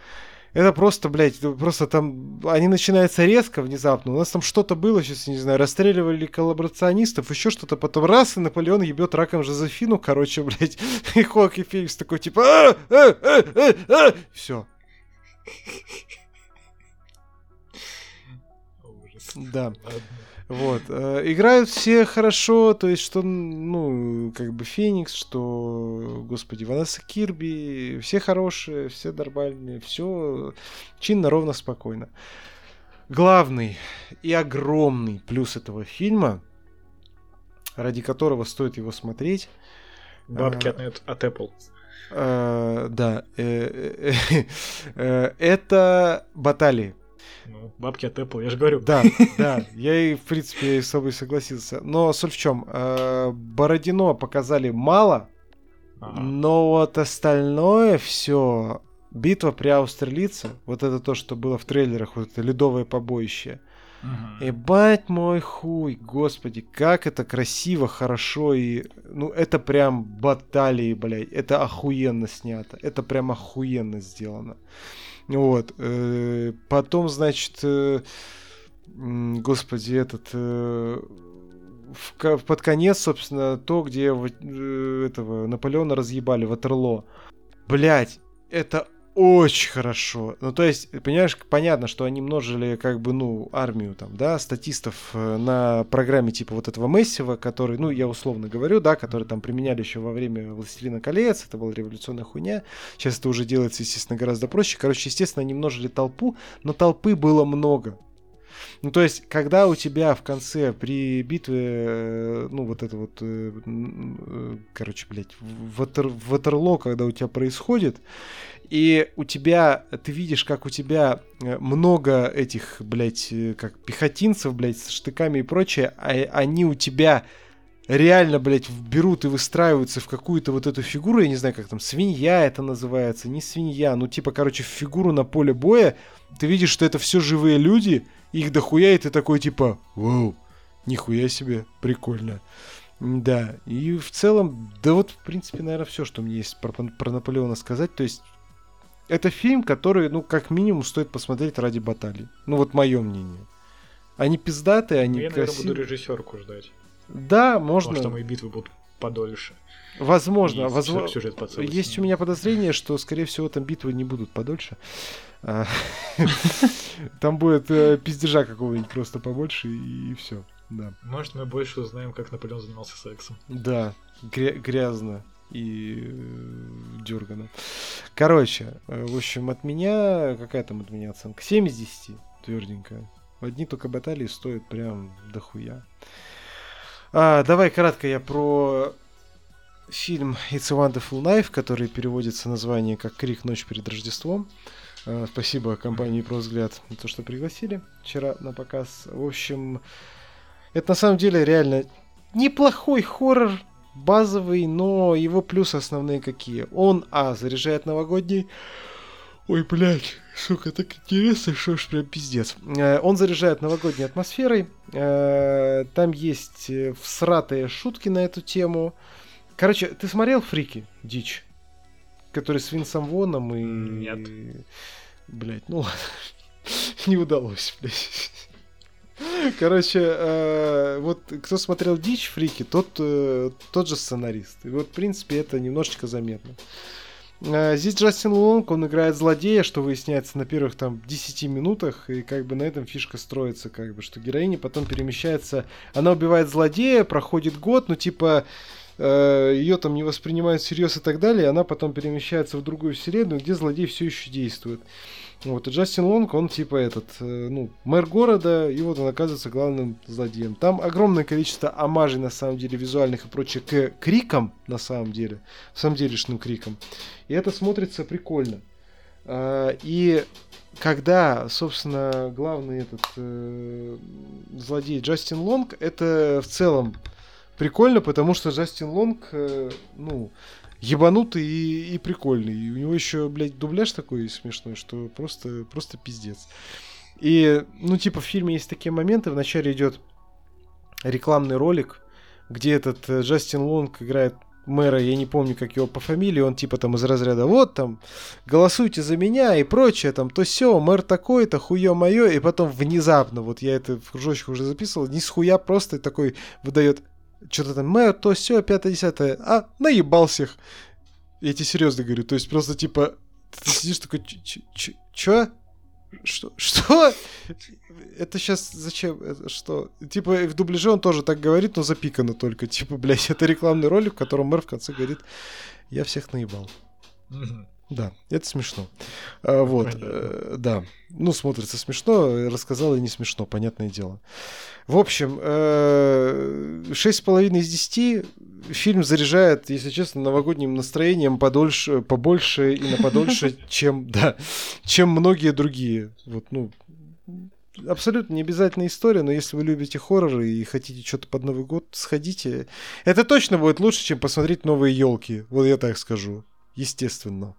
это просто, блядь, просто там они начинаются резко, внезапно. У нас там что-то было, сейчас, не знаю, расстреливали коллаборационистов, еще что-то. Потом раз, и Наполеон ебет раком Жозефину, короче, блядь. И Хоак и Феникс такой, типа, а, а, а. все. Да. Ладно. Вот. Э, играют все хорошо, то есть, что, ну, как бы Феникс, что, господи, Ванесса Кирби, все хорошие, все нормальные, все чинно, ровно, спокойно. Главный и огромный плюс этого фильма, ради которого стоит его смотреть... Бабки а, от, от Apple. А, да. Э, это баталии ну, бабки от Apple, я же говорю. Да, да, я и, в принципе, с собой согласился. Но суть в чем? Э, Бородино показали мало, ага. но вот остальное все битва при Аустерлице, вот это то, что было в трейлерах, вот это ледовое побоище. И бать мой хуй, господи, как это красиво, хорошо и... Ну, это прям баталии, блядь, это охуенно снято, это прям охуенно сделано. Вот. Э, потом, значит, э, господи, этот... Э, под конец, собственно, то, где этого Наполеона разъебали, Ватерло. Блять, это очень хорошо. Ну, то есть, понимаешь, понятно, что они множили, как бы, ну, армию там, да, статистов э, на программе типа вот этого Мессива, который, ну, я условно говорю, да, который там применяли еще во время «Властелина колец», это была революционная хуйня. Сейчас это уже делается, естественно, гораздо проще. Короче, естественно, они множили толпу, но толпы было много. Ну, то есть, когда у тебя в конце при битве, э, ну, вот это вот, э, короче, блядь, Ватер, Ватерло, когда у тебя происходит, и у тебя, ты видишь, как у тебя э, много этих, блядь, э, как пехотинцев, блядь, с штыками и прочее, а они у тебя реально, блядь, берут и выстраиваются в какую-то вот эту фигуру, я не знаю, как там, свинья это называется, не свинья, ну, типа, короче, фигуру на поле боя, ты видишь, что это все живые люди, их дохуя, и ты такой, типа, вау, нихуя себе, прикольно. Да, и в целом, да вот, в принципе, наверное, все, что мне есть про, про Наполеона сказать. То есть, это фильм, который, ну, как минимум, стоит посмотреть ради баталий. Ну, вот мое мнение. Они пиздатые, они Я, красивые. наверное, буду режиссерку ждать. Да, можно. Потому что мои битвы будут подольше. Возможно, возможно. Есть у меня подозрение, что, скорее всего, там битвы не будут подольше. А, там будет э, пиздежа какого-нибудь просто побольше и все. Да. Может, мы больше узнаем, как Наполеон занимался сексом. Да, грязно и э, дергано. Короче, э, в общем, от меня, какая там от меня оценка? 7 из 10, тверденькая. Одни только баталии стоят прям дохуя. А, давай кратко я про фильм It's a Wonderful Life, который переводится название как «Крик ночь перед Рождеством». А, спасибо компании «Про взгляд» за то, что пригласили вчера на показ. В общем, это на самом деле реально неплохой хоррор, базовый, но его плюсы основные какие? Он, а, заряжает новогодний... Ой, блядь, сука, так интересно, что ж прям пиздец. Э, он заряжает новогодней атмосферой. Э, там есть э, всратые шутки на эту тему. Короче, ты смотрел «Фрики», «Дичь»? Который с Винсом Воном и... Нет. Блять, ну ладно. Не удалось, блядь. Короче, э, вот кто смотрел Дичь Фрики, тот, э, тот же сценарист. И вот, в принципе, это немножечко заметно. Э, здесь Джастин Лонг, он играет злодея, что выясняется на первых там 10 минутах, и как бы на этом фишка строится, как бы, что героиня потом перемещается, она убивает злодея, проходит год, ну типа ее там не воспринимают всерьез и так далее, она потом перемещается в другую вселенную, где злодей все еще действует. Вот, и Джастин Лонг, он типа этот, э, ну, мэр города, и вот он оказывается главным злодеем. Там огромное количество амажей, на самом деле, визуальных и прочее, к крикам, на самом деле, в самом делешным крикам. И это смотрится прикольно. А, и когда, собственно, главный этот э, злодей Джастин Лонг, это в целом прикольно, потому что Джастин Лонг, э, ну, ебанутый и, и прикольный. И у него еще, блядь, дубляж такой смешной, что просто, просто пиздец. И, ну, типа, в фильме есть такие моменты. Вначале идет рекламный ролик, где этот э, Джастин Лонг играет мэра, я не помню, как его по фамилии, он типа там из разряда, вот там, голосуйте за меня и прочее, там, то все, мэр такой-то, хуе мое, и потом внезапно, вот я это в кружочек уже записывал, не с хуя просто такой выдает, что-то там, мэр, то все, пятое, десятое, а, наебал всех. Я тебе серьезно говорю, то есть просто типа, ты сидишь такой, чё? Что? Что? Это сейчас зачем? Это что? Типа в дубляже он тоже так говорит, но запикано только. Типа, блядь, это рекламный ролик, в котором мэр в конце говорит, я всех наебал. Да, это смешно. А, вот, э, да. Ну, смотрится смешно, рассказал и не смешно, понятное дело. В общем, э, 6,5 из 10 фильм заряжает, если честно, новогодним настроением подольше, побольше и на подольше, чем, да, чем многие другие. Вот, ну, абсолютно не обязательная история, но если вы любите хорроры и хотите что-то под Новый год, сходите. Это точно будет лучше, чем посмотреть новые елки. Вот я так скажу. Естественно.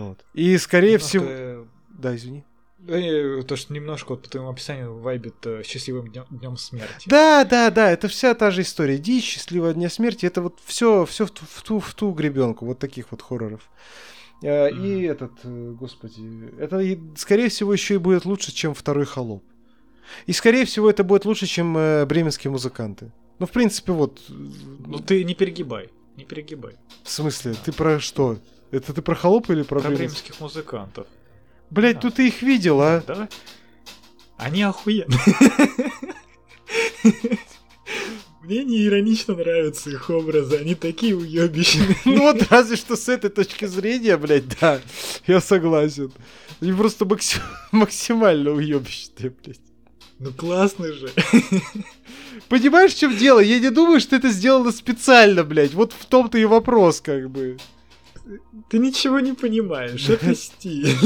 Вот. И скорее немножко... всего... Да, извини. Э, то, что немножко вот по твоему описанию вайбит э, счастливым днем, днем смерти. Да, да, да, это вся та же история. Дичь, счастливого дня смерти, это вот все, все в, ту, в ту, в ту гребенку, вот таких вот хорроров. Mm. И этот, господи, это, скорее всего, еще и будет лучше, чем второй холоп. И, скорее всего, это будет лучше, чем бременские музыканты. Ну, в принципе, вот... Ну, ты не перегибай, не перегибай. В смысле? Ты про что? Это ты про холопа или про, про бременских музыкантов? Блять, да. ну ты их видел, а? Да. Они охуенные. Мне не иронично нравятся их образы, они такие уебищные. Ну вот разве что с этой точки зрения, блядь, да, я согласен. Они просто максим... максимально уебищные, блядь. Ну классный же. Понимаешь, в чем дело? Я не думаю, что это сделано специально, блядь. Вот в том-то и вопрос, как бы. Ты ничего не понимаешь, стиль.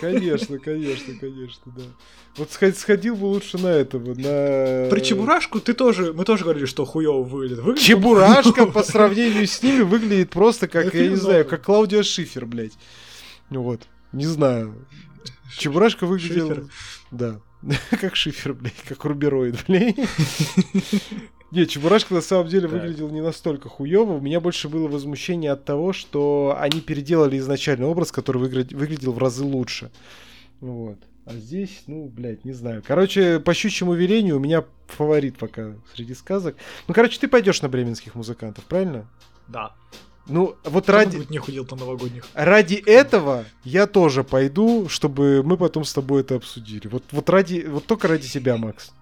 Конечно, конечно, конечно, да. Вот сходил бы лучше на этого, на... Про Чебурашку ты тоже, мы тоже говорили, что хуёво выглядит. выглядит Чебурашка по сравнению с ними выглядит просто как, я не знаю, как Клаудия Шифер, блядь. Вот, не знаю. Чебурашка выглядел... Да, как Шифер, блядь, как Рубероид, блядь. Не, Чебурашка на самом деле так. выглядел не настолько хуево. У меня больше было возмущение от того, что они переделали изначальный образ, который выглядел в разы лучше. Вот. А здесь, ну, блядь, не знаю. Короче, по щучьему велению у меня фаворит пока среди сказок. Ну, короче, ты пойдешь на бременских музыкантов, правильно? Да. Ну, вот Кто ради... не худел то новогодних. Ради этого я тоже пойду, чтобы мы потом с тобой это обсудили. Вот, вот ради... Вот только ради себя, Макс.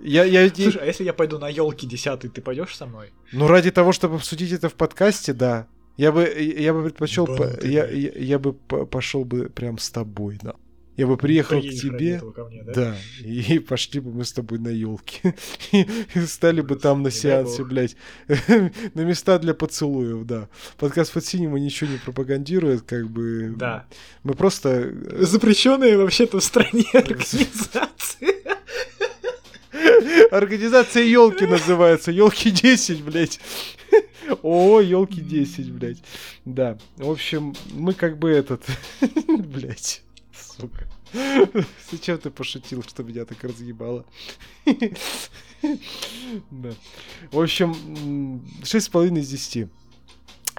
Я, я... Слушай, а если я пойду на елки 10, ты пойдешь со мной? Ну, ради того, чтобы обсудить это в подкасте, да. Я бы, я бы предпочел, по, я, я, я бы пошел бы прям с тобой, да. Я бы приехал к тебе, мне, да? да, и пошли бы мы с тобой на елки. и стали бы там на сеансе, блядь, на места для поцелуев, да. Подкаст под синим ничего не пропагандирует, как бы. Да. Мы просто... Э, Запрещенные вообще-то в стране организации. Организация елки называется. Елки 10, блядь. О, елки 10, блядь. Да. В общем, мы как бы этот. блядь. Сука. Зачем ты пошутил, что меня так разъебало? да. В общем, 6,5 из 10.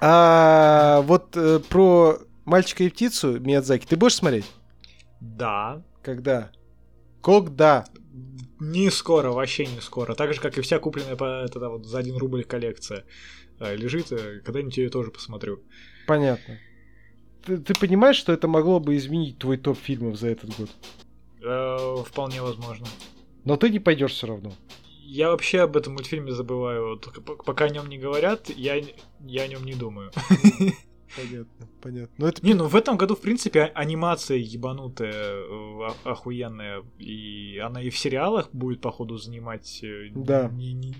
А вот э, про мальчика и птицу Миядзаки ты будешь смотреть? Да. Когда? Когда? Не скоро, вообще не скоро. Так же, как и вся купленная по, это, вот, за 1 рубль коллекция э, лежит. Э, когда-нибудь ее тоже посмотрю. Понятно. Ты, ты понимаешь, что это могло бы изменить твой топ фильмов за этот год? Э, вполне возможно. Но ты не пойдешь все равно. Я вообще об этом мультфильме забываю. Только пока о нем не говорят, я, я о нем не думаю. Понятно, понятно. Но это... Не, ну в этом году, в принципе, а, анимация ебанутая, э, охуенная. И она и в сериалах будет, походу, занимать э, да. не, не,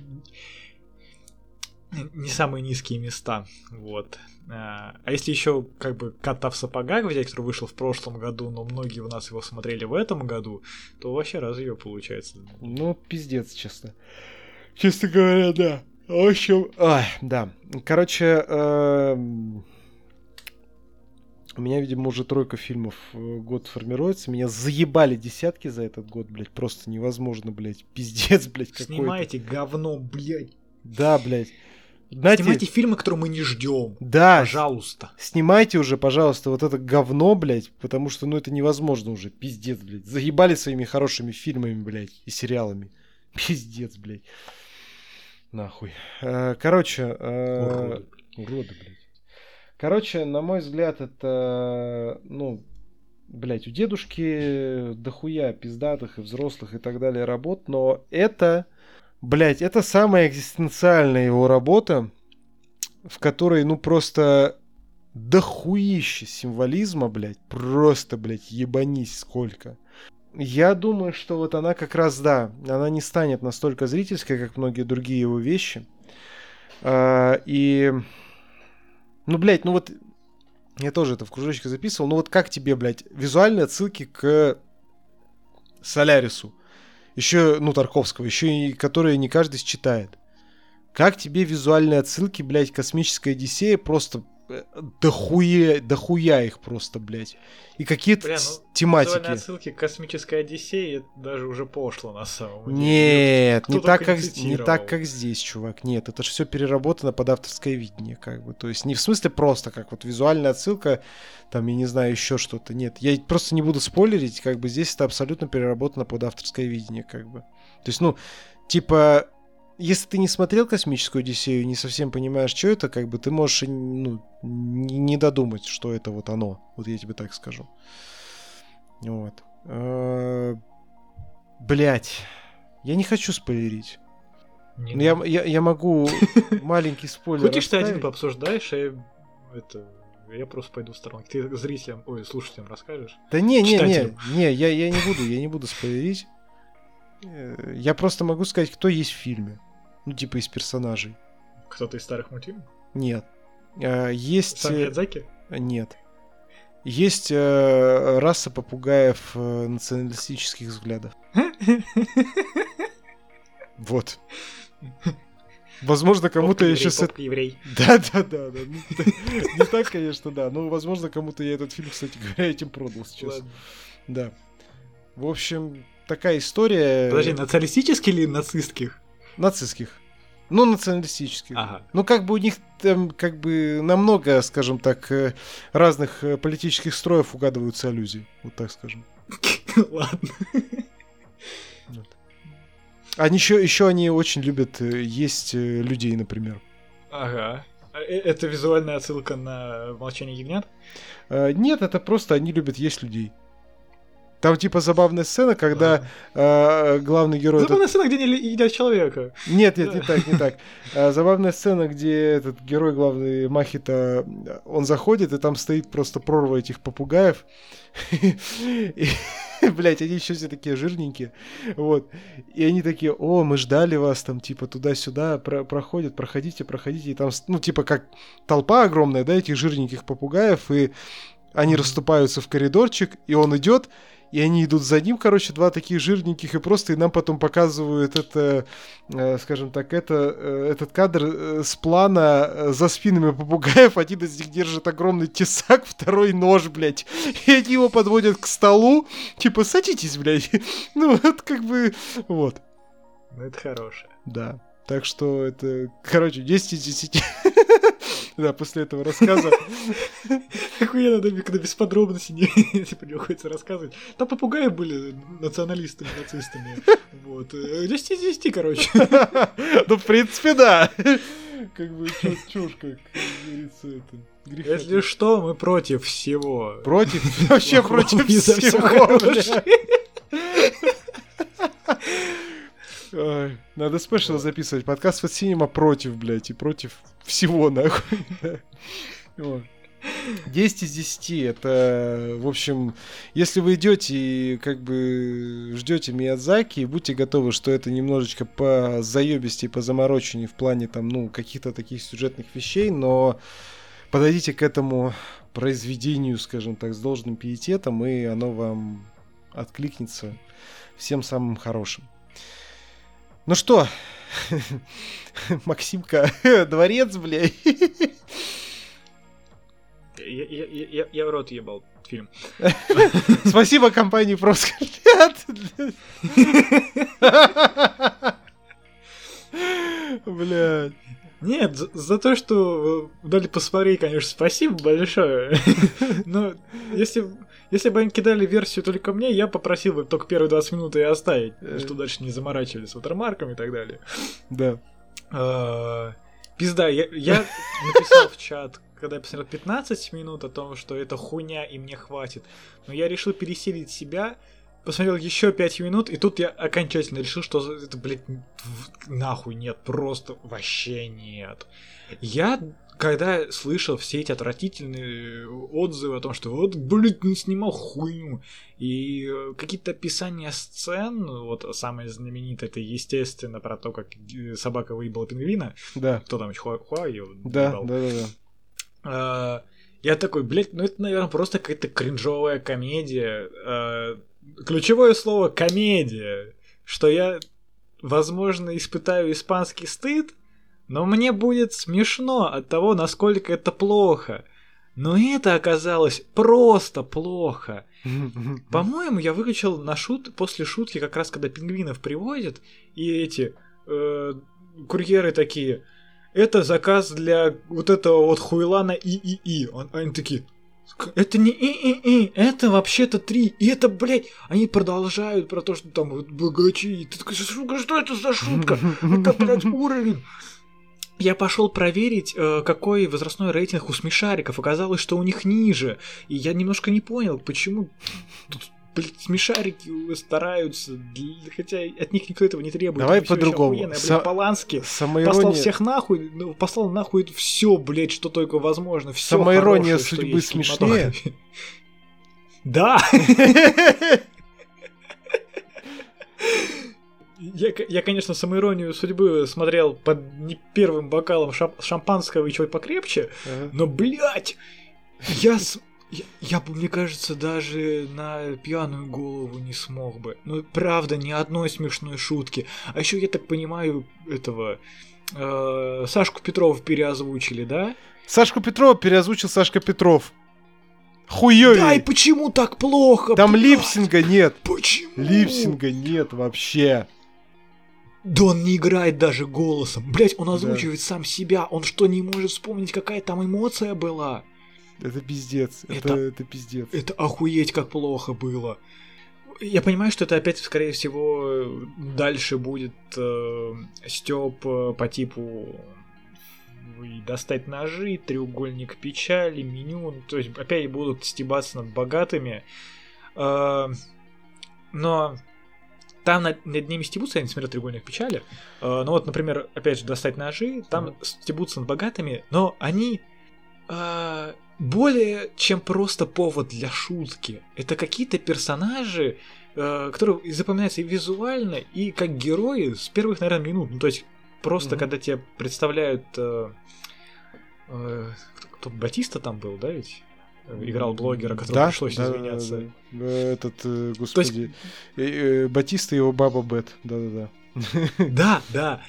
не самые низкие места. Вот. А, а если еще как бы кота в сапогах взять, который вышел в прошлом году, но многие у нас его смотрели в этом году, то вообще разъем получается. Ну, пиздец, честно. Честно говоря, да. В общем, ай, да. Короче, эм, у меня, видимо, уже тройка фильмов э, год формируется. Меня заебали десятки за этот год, блядь. Просто невозможно, блядь. Пиздец, блядь. Снимайте говно, блядь. Да, блядь. Знаете, Снимайте фильмы, которые мы не ждем. Да. Пожалуйста. Снимайте уже, пожалуйста, вот это говно, блядь, потому что, ну, это невозможно уже. Пиздец, блядь. Заебали своими хорошими фильмами, блядь, и сериалами. Пиздец, блядь. Нахуй. Э, короче... Э, уроды. Уроды, блядь. Короче, на мой взгляд, это, ну, блядь, у дедушки дохуя пиздатых и взрослых и так далее работ, но это Блять, это самая экзистенциальная его работа, в которой, ну, просто дохуище символизма, блядь, просто, блядь, ебанись сколько. Я думаю, что вот она как раз, да, она не станет настолько зрительской, как многие другие его вещи. А, и, ну, блядь, ну вот, я тоже это в кружочке записывал, ну вот как тебе, блядь, визуальные отсылки к Солярису? еще, ну, Тарковского, еще и которые не каждый считает. Как тебе визуальные отсылки, блядь, космическая Одиссея просто дохуя, дохуя их просто, блядь. И какие-то Бля, ну, тематики. отсылки к космической Одиссее это даже уже пошло на самом деле. Нет, не так, как, не так, как здесь, чувак. Нет, это же все переработано под авторское видение, как бы. То есть не в смысле просто, как вот визуальная отсылка, там, я не знаю, еще что-то. Нет, я просто не буду спойлерить, как бы здесь это абсолютно переработано под авторское видение, как бы. То есть, ну, типа, если ты не смотрел космическую Одиссею, не совсем понимаешь, что это, как бы ты можешь ну, не додумать, что это вот оно. Вот я тебе так скажу. Вот. Э, Блять. Я не хочу спойлерить. Не я, я, я могу маленький спойлер Хочешь, ты один пообсуждаешь, а я, это, я просто пойду в сторону. Ты зрителям, ой, слушателям расскажешь? Да не, не, не, не, я, я не буду, я не буду спойлерить. Э, я просто могу сказать, кто есть в фильме. Ну, типа из персонажей. Кто-то из старых мультфильмов? Нет. Э, есть... Сам Миядзаки? Нет. Есть э, раса попугаев э, националистических взглядов. Вот. Возможно, кому-то я сейчас... еврей. Да, да, да, да. Не так, конечно, да. Но, возможно, кому-то я этот фильм, кстати говоря, этим продал сейчас. Да. В общем, такая история. Подожди, националистических или нацистских? Нацистских. Ну, националистических. Ага. Ну, как бы у них там, как бы, намного, скажем так, э, разных э, политических строев угадываются аллюзии. Вот так скажем. Ладно. Они еще, еще они очень любят э, есть людей, например. Ага. А, это визуальная отсылка на молчание ягнят? Нет, это просто они любят есть людей. Там типа забавная сцена, когда э, главный герой... Забавная этот... сцена, где не едят человека. Нет, нет, не так, не так. А, забавная сцена, где этот герой главный Махита, он заходит, и там стоит просто прорва этих попугаев. Блять, они еще все такие жирненькие. Вот. И они такие, о, мы ждали вас там, типа, туда-сюда, про проходят, проходите, проходите. И там, ну, типа, как толпа огромная, да, этих жирненьких попугаев, и они расступаются в коридорчик, и он идет, и они идут за ним, короче, два таких жирненьких, и просто и нам потом показывают это, э, скажем так, это, э, этот кадр э, с плана за спинами попугаев. Один из них держит огромный тесак, второй нож, блядь. И они его подводят к столу, типа, садитесь, блядь. Ну, вот как бы, вот. Ну, это хорошее. Да. Так что это, короче, 10 из 10. Да, после этого рассказа. Охуенно, да, когда без подробностей не типа, приходится рассказывать. Там попугаи были националистами, нацистами. Вот. 10 из 10, короче. Ну, в принципе, да. Как бы чушь, как говорится, это. Греха Если что, мы против всего. Против? Вообще против всего. Ой, надо спешл записывать. Подкаст от Синема против, блядь, и против всего, нахуй. 10 из 10. Это, в общем, если вы идете и как бы ждете Миядзаки, будьте готовы, что это немножечко по заебисти и по заморочению в плане там, ну, каких-то таких сюжетных вещей, но подойдите к этому произведению, скажем так, с должным пиететом, и оно вам откликнется всем самым хорошим. Ну что, Максимка, дворец, блядь. Я, я, я, я в рот ебал фильм. Спасибо компании Проскальд. Блядь. Нет, за, за то, что дали посмотреть, конечно, спасибо большое. Но если, если бы они кидали версию только мне, я попросил бы только первые 20 минут и оставить, э. что дальше не заморачивались с ватермарком и так далее. Да. А, пизда, я, я написал в чат, когда я посмотрел 15 минут о том, что это хуйня и мне хватит. Но я решил переселить себя посмотрел еще 5 минут, и тут я окончательно решил, что это, блядь, нахуй нет, просто вообще нет. Я, когда слышал все эти отвратительные отзывы о том, что вот, блядь, он снимал хуйню, и э, какие-то описания сцен, вот самое знаменитое, это, естественно, про то, как э, собака выебала пингвина. Да. Кто там? Хуа, Хуа ее да, да, да, да. А, я такой, блядь, ну это, наверное, просто какая-то кринжовая комедия. А, ключевое слово комедия, что я, возможно, испытаю испанский стыд, но мне будет смешно от того, насколько это плохо. Но это оказалось просто плохо. По-моему, я выключил на шут после шутки, как раз когда пингвинов привозят, и эти э, курьеры такие. Это заказ для вот этого вот хуйлана ИИИ. Они такие, Это не и-и-и, это вообще-то три. И это, блядь, они продолжают про то, что там вот богачи. Ты такой, сука, что это за шутка? Это, блядь, уровень. Я пошел проверить, э, какой возрастной рейтинг у смешариков. Оказалось, что у них ниже. И я немножко не понял, почему тут блядь, смешарики стараются, хотя от них никто этого не требует. Давай по-другому. Са- Полански самоирония... послал всех нахуй, ну, послал нахуй все, блядь, что только возможно. Все Самоирония хорошее, судьбы смешнее. Да! Я, я, конечно, самоиронию судьбы смотрел под не первым бокалом шампанского и чего покрепче, ага. но, блядь, я, я, я бы, мне кажется, даже на пьяную голову не смог бы. Ну, правда, ни одной смешной шутки. А еще, я так понимаю, этого... Э, Сашку Петрова переозвучили, да? Сашку Петрова переозвучил Сашка Петров. Хуёвей. Да, и почему так плохо? Там блядь? липсинга нет. Почему? Липсинга нет вообще. Да он не играет даже голосом. Блять, он озвучивает да. сам себя. Он что, не может вспомнить, какая там эмоция была? Это пиздец. Это, это, это пиздец. Это охуеть, как плохо было. Я понимаю, что это опять, скорее всего, дальше будет э, стёб э, по типу достать ножи, треугольник печали, меню. Ну, то есть опять будут стебаться над богатыми. Э, но там над, над ними стебутся, я не смотрел треугольник печали. Э, ну вот, например, опять же, достать ножи, там mm. стебутся над богатыми, но они э, более чем просто повод для шутки. Это какие-то персонажи, э, которые запоминаются и визуально, и как герои с первых, наверное, минут. Ну, то есть, просто mm-hmm. когда тебе представляют... Э, э, кто Батиста там был, да, ведь? Играл блогера, который да, пришлось да, извиняться. Да, да, да. Этот, э, господи, есть... э, э, Батиста и его баба Бет, да-да-да. Да, да.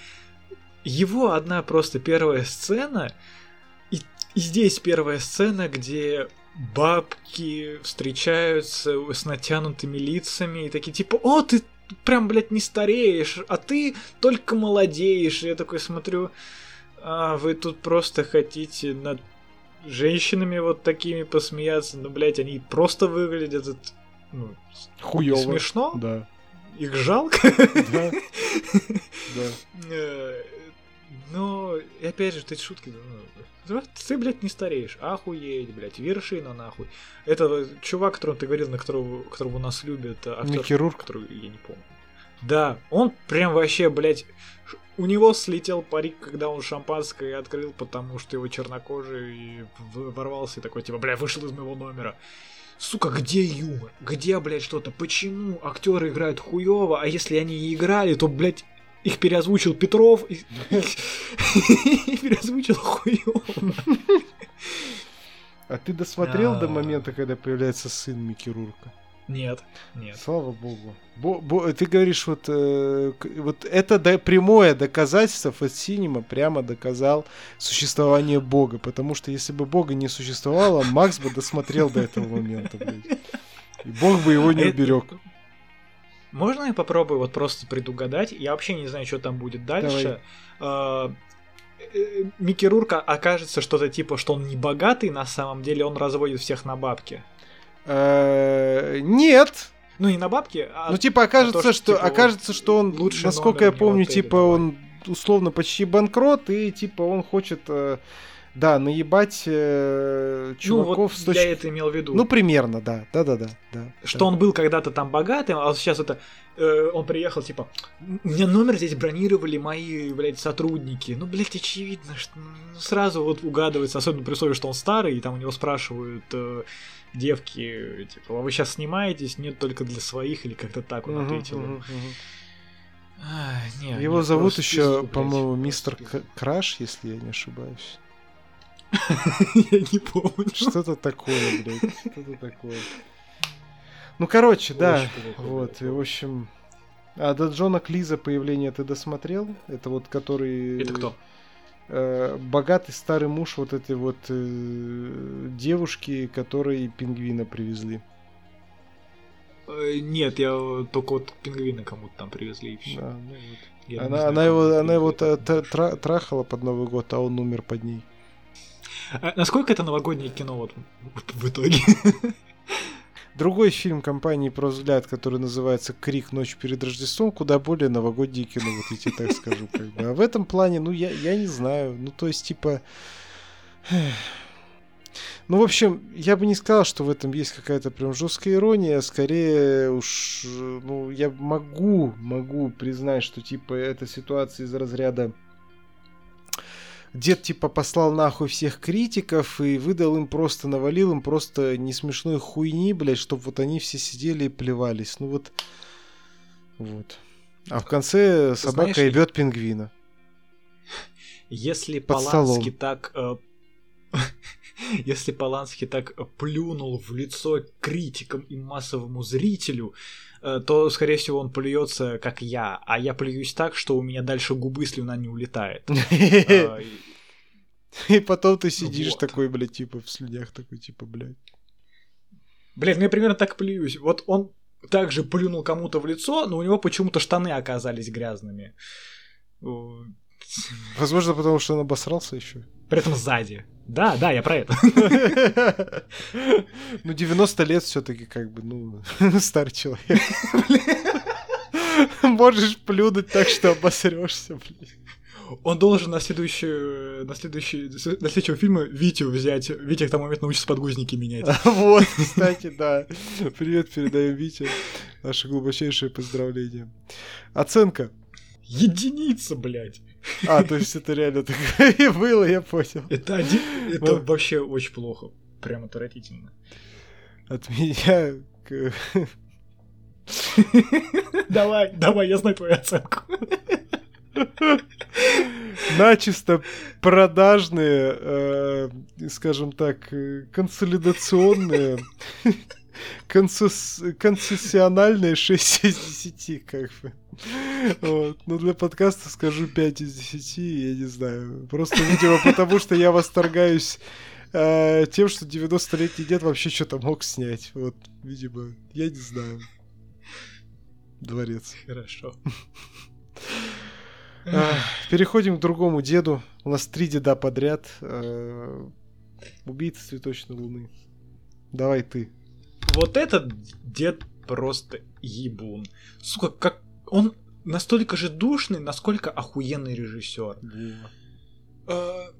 Его одна просто первая сцена, и здесь первая сцена, где бабки встречаются с натянутыми лицами и такие типа, о, ты прям, блядь, не стареешь, а ты только молодеешь. И я такой смотрю, а вы тут просто хотите над женщинами вот такими посмеяться, ну, блядь, они просто выглядят ну, хуёво. Смешно? Да. Их жалко? Да. Да. Э, но, и опять же, эти шутки, ну, ты, блядь, не стареешь. Охуеть, блядь, вершина нахуй. Это чувак, которого ты говорил, на которого, которого у нас любят, э, актер, Хирург. который я не помню. Да, он прям вообще, блядь, у него слетел парик, когда он шампанское открыл, потому что его чернокожий ворвался и такой, типа, бля, вышел из моего номера. Сука, где юмор? Где, блядь, что-то? Почему актеры играют хуево, а если они и играли, то, блядь, их переозвучил Петров и, переозвучил хуёво. А ты досмотрел до момента, когда появляется сын Микки Рурка? Нет, нет. Слава богу. Бо, бо, ты говоришь, вот, э, вот это до, прямое доказательство, Фэт Синема прямо доказал существование Бога, потому что если бы Бога не существовало, Макс бы досмотрел до этого момента, блядь. И Бог бы его не уберег. Можно я попробую вот просто предугадать? Я вообще не знаю, что там будет дальше. А, э, Микки Рурка окажется что-то типа, что он не богатый, на самом деле он разводит всех на бабки. Э, нет. Ну не на бабки, а Ну типа окажется, что типа, окажется, что он, насколько я помню, типа он условно почти банкрот и типа он хочет э, да, наебать э, чуваков ну, вот с точки... я это имел в виду. Ну, примерно, да. Да-да-да. да что да. он был когда-то там богатым, а сейчас это... Э, он приехал, типа, меня номер здесь бронировали мои, блядь, сотрудники. Ну, блядь, очевидно, что ну, сразу вот угадывается, особенно при условии, что он старый, и там у него спрашивают... Э, девки, типа, а вы сейчас снимаетесь? Нет, только для своих, или как-то так он ответил. Uh-huh, uh-huh. А, не, Его зовут еще, по-моему, мистер Краш, если я не ошибаюсь. Я не помню. Что-то такое, блядь. Что-то такое. Ну, короче, да. Вот, и в общем... А до Джона Клиза появление ты досмотрел? Это вот который... Это кто? Э, богатый старый муж вот этой вот э, девушки, которые пингвина привезли. Э, нет, я только вот пингвина кому-то там привезли и все. Да, ну вот. она, знаю, она его, она его трахала под Новый год, а он умер под ней. А насколько это новогоднее кино вот в итоге? Другой фильм компании «Про взгляд», который называется «Крик. Ночь перед Рождеством», куда более новогоднее кино, вот тебе так скажу. Как бы. А в этом плане, ну, я, я не знаю. Ну, то есть, типа... Ну, в общем, я бы не сказал, что в этом есть какая-то прям жесткая ирония. Скорее уж, ну, я могу, могу признать, что, типа, эта ситуация из разряда дед типа послал нахуй всех критиков и выдал им просто, навалил им просто не смешной хуйни, блядь, чтобы вот они все сидели и плевались. Ну вот, вот. А в конце собака Знаешь, ебет пингвина. Если Под Поланский столом. так... Э, если Поланский так плюнул в лицо критикам и массовому зрителю, Э, то, скорее всего, он плюется, как я, а я плююсь так, что у меня дальше губы слюна не улетает. И потом ты сидишь такой, блядь, типа в слюнях такой, типа, блядь. Блядь, ну я примерно так плююсь. Вот он также плюнул кому-то в лицо, но у него почему-то штаны оказались грязными. Возможно, потому что он обосрался еще. При этом сзади. Да, да, я про это. Ну, 90 лет все-таки как бы, ну, старый человек. Можешь плюнуть так, что обосрешься, блин. Он должен на следующую, на следующий, на следующего фильма Витю взять. Витя к тому моменту научится подгузники менять. Вот, кстати, да. Привет, передаем Вите. Наше глубочайшее поздравление. Оценка. Единица, блядь. А, то есть это реально так и было, я понял. Это, один, это ну, вообще очень плохо. Прям отвратительно. От меня... Давай, давай, я знаю твою оценку. Начисто продажные, э, скажем так, консолидационные концесс... концессиональные 6 из 10, как бы. Вот. Но для подкаста скажу 5 из 10, я не знаю. Просто, видимо, потому что я восторгаюсь э, тем, что 90-летний дед вообще что-то мог снять. Вот, видимо, я не знаю. Дворец. Хорошо. Переходим к другому деду. У нас три деда подряд. Э, убийца цветочной луны. Давай ты. Вот этот дед просто ебун. Сука, как он настолько же душный, насколько охуенный режиссер. Yeah.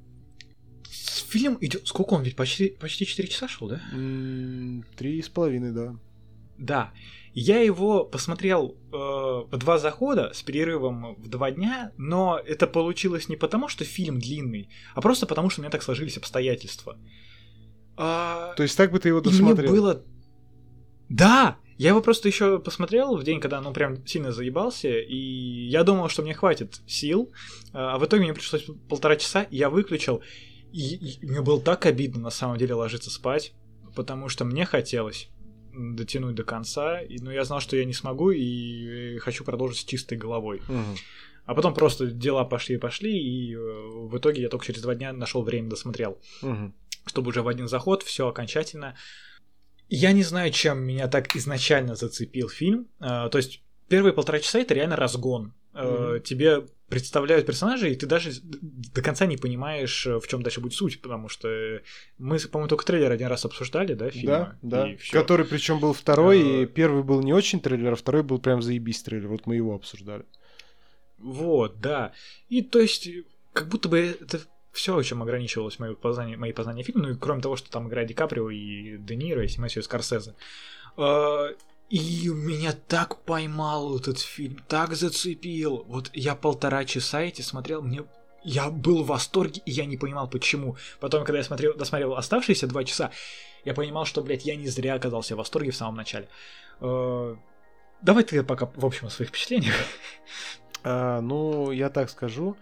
Фильм идет. Сколько он ведь почти почти 4 часа шел, да? Три с половиной, да. Да. Я его посмотрел э, в два захода с перерывом в два дня, но это получилось не потому, что фильм длинный, а просто потому, что у меня так сложились обстоятельства. А... То есть так бы ты его досмотрел? мне было да! Я его просто еще посмотрел в день, когда ну прям сильно заебался, и я думал, что мне хватит сил, а в итоге мне пришлось полтора часа, я выключил, и, и мне было так обидно на самом деле ложиться спать, потому что мне хотелось дотянуть до конца, и, но я знал, что я не смогу, и хочу продолжить с чистой головой. Угу. А потом просто дела пошли и пошли, и э, в итоге я только через два дня нашел время досмотрел. Угу. Чтобы уже в один заход все окончательно я не знаю, чем меня так изначально зацепил фильм. Uh, то есть первые полтора часа это реально разгон. Mm-hmm. Тебе представляют персонажей, и ты даже до конца не понимаешь, в чем дальше будет суть, потому что мы, по-моему, только трейлер один раз обсуждали, да, фильм? Да, да. Который причем был второй, и первый был не очень трейлер, а второй был прям заебись трейлер. Вот мы его обсуждали. Вот, да. И то есть, как будто бы это все, чем ограничивалось мои познания, мои познания фильма, ну и кроме того, что там играет Ди Каприо и Де Ниро, и Матью Скорсезе. А, и меня так поймал этот фильм, так зацепил. Вот я полтора часа эти смотрел, мне я был в восторге, и я не понимал, почему. Потом, когда я смотрел, досмотрел оставшиеся два часа, я понимал, что, блядь, я не зря оказался в восторге в самом начале. А, давай ты пока в общем о своих впечатлениях. А, ну, я так скажу.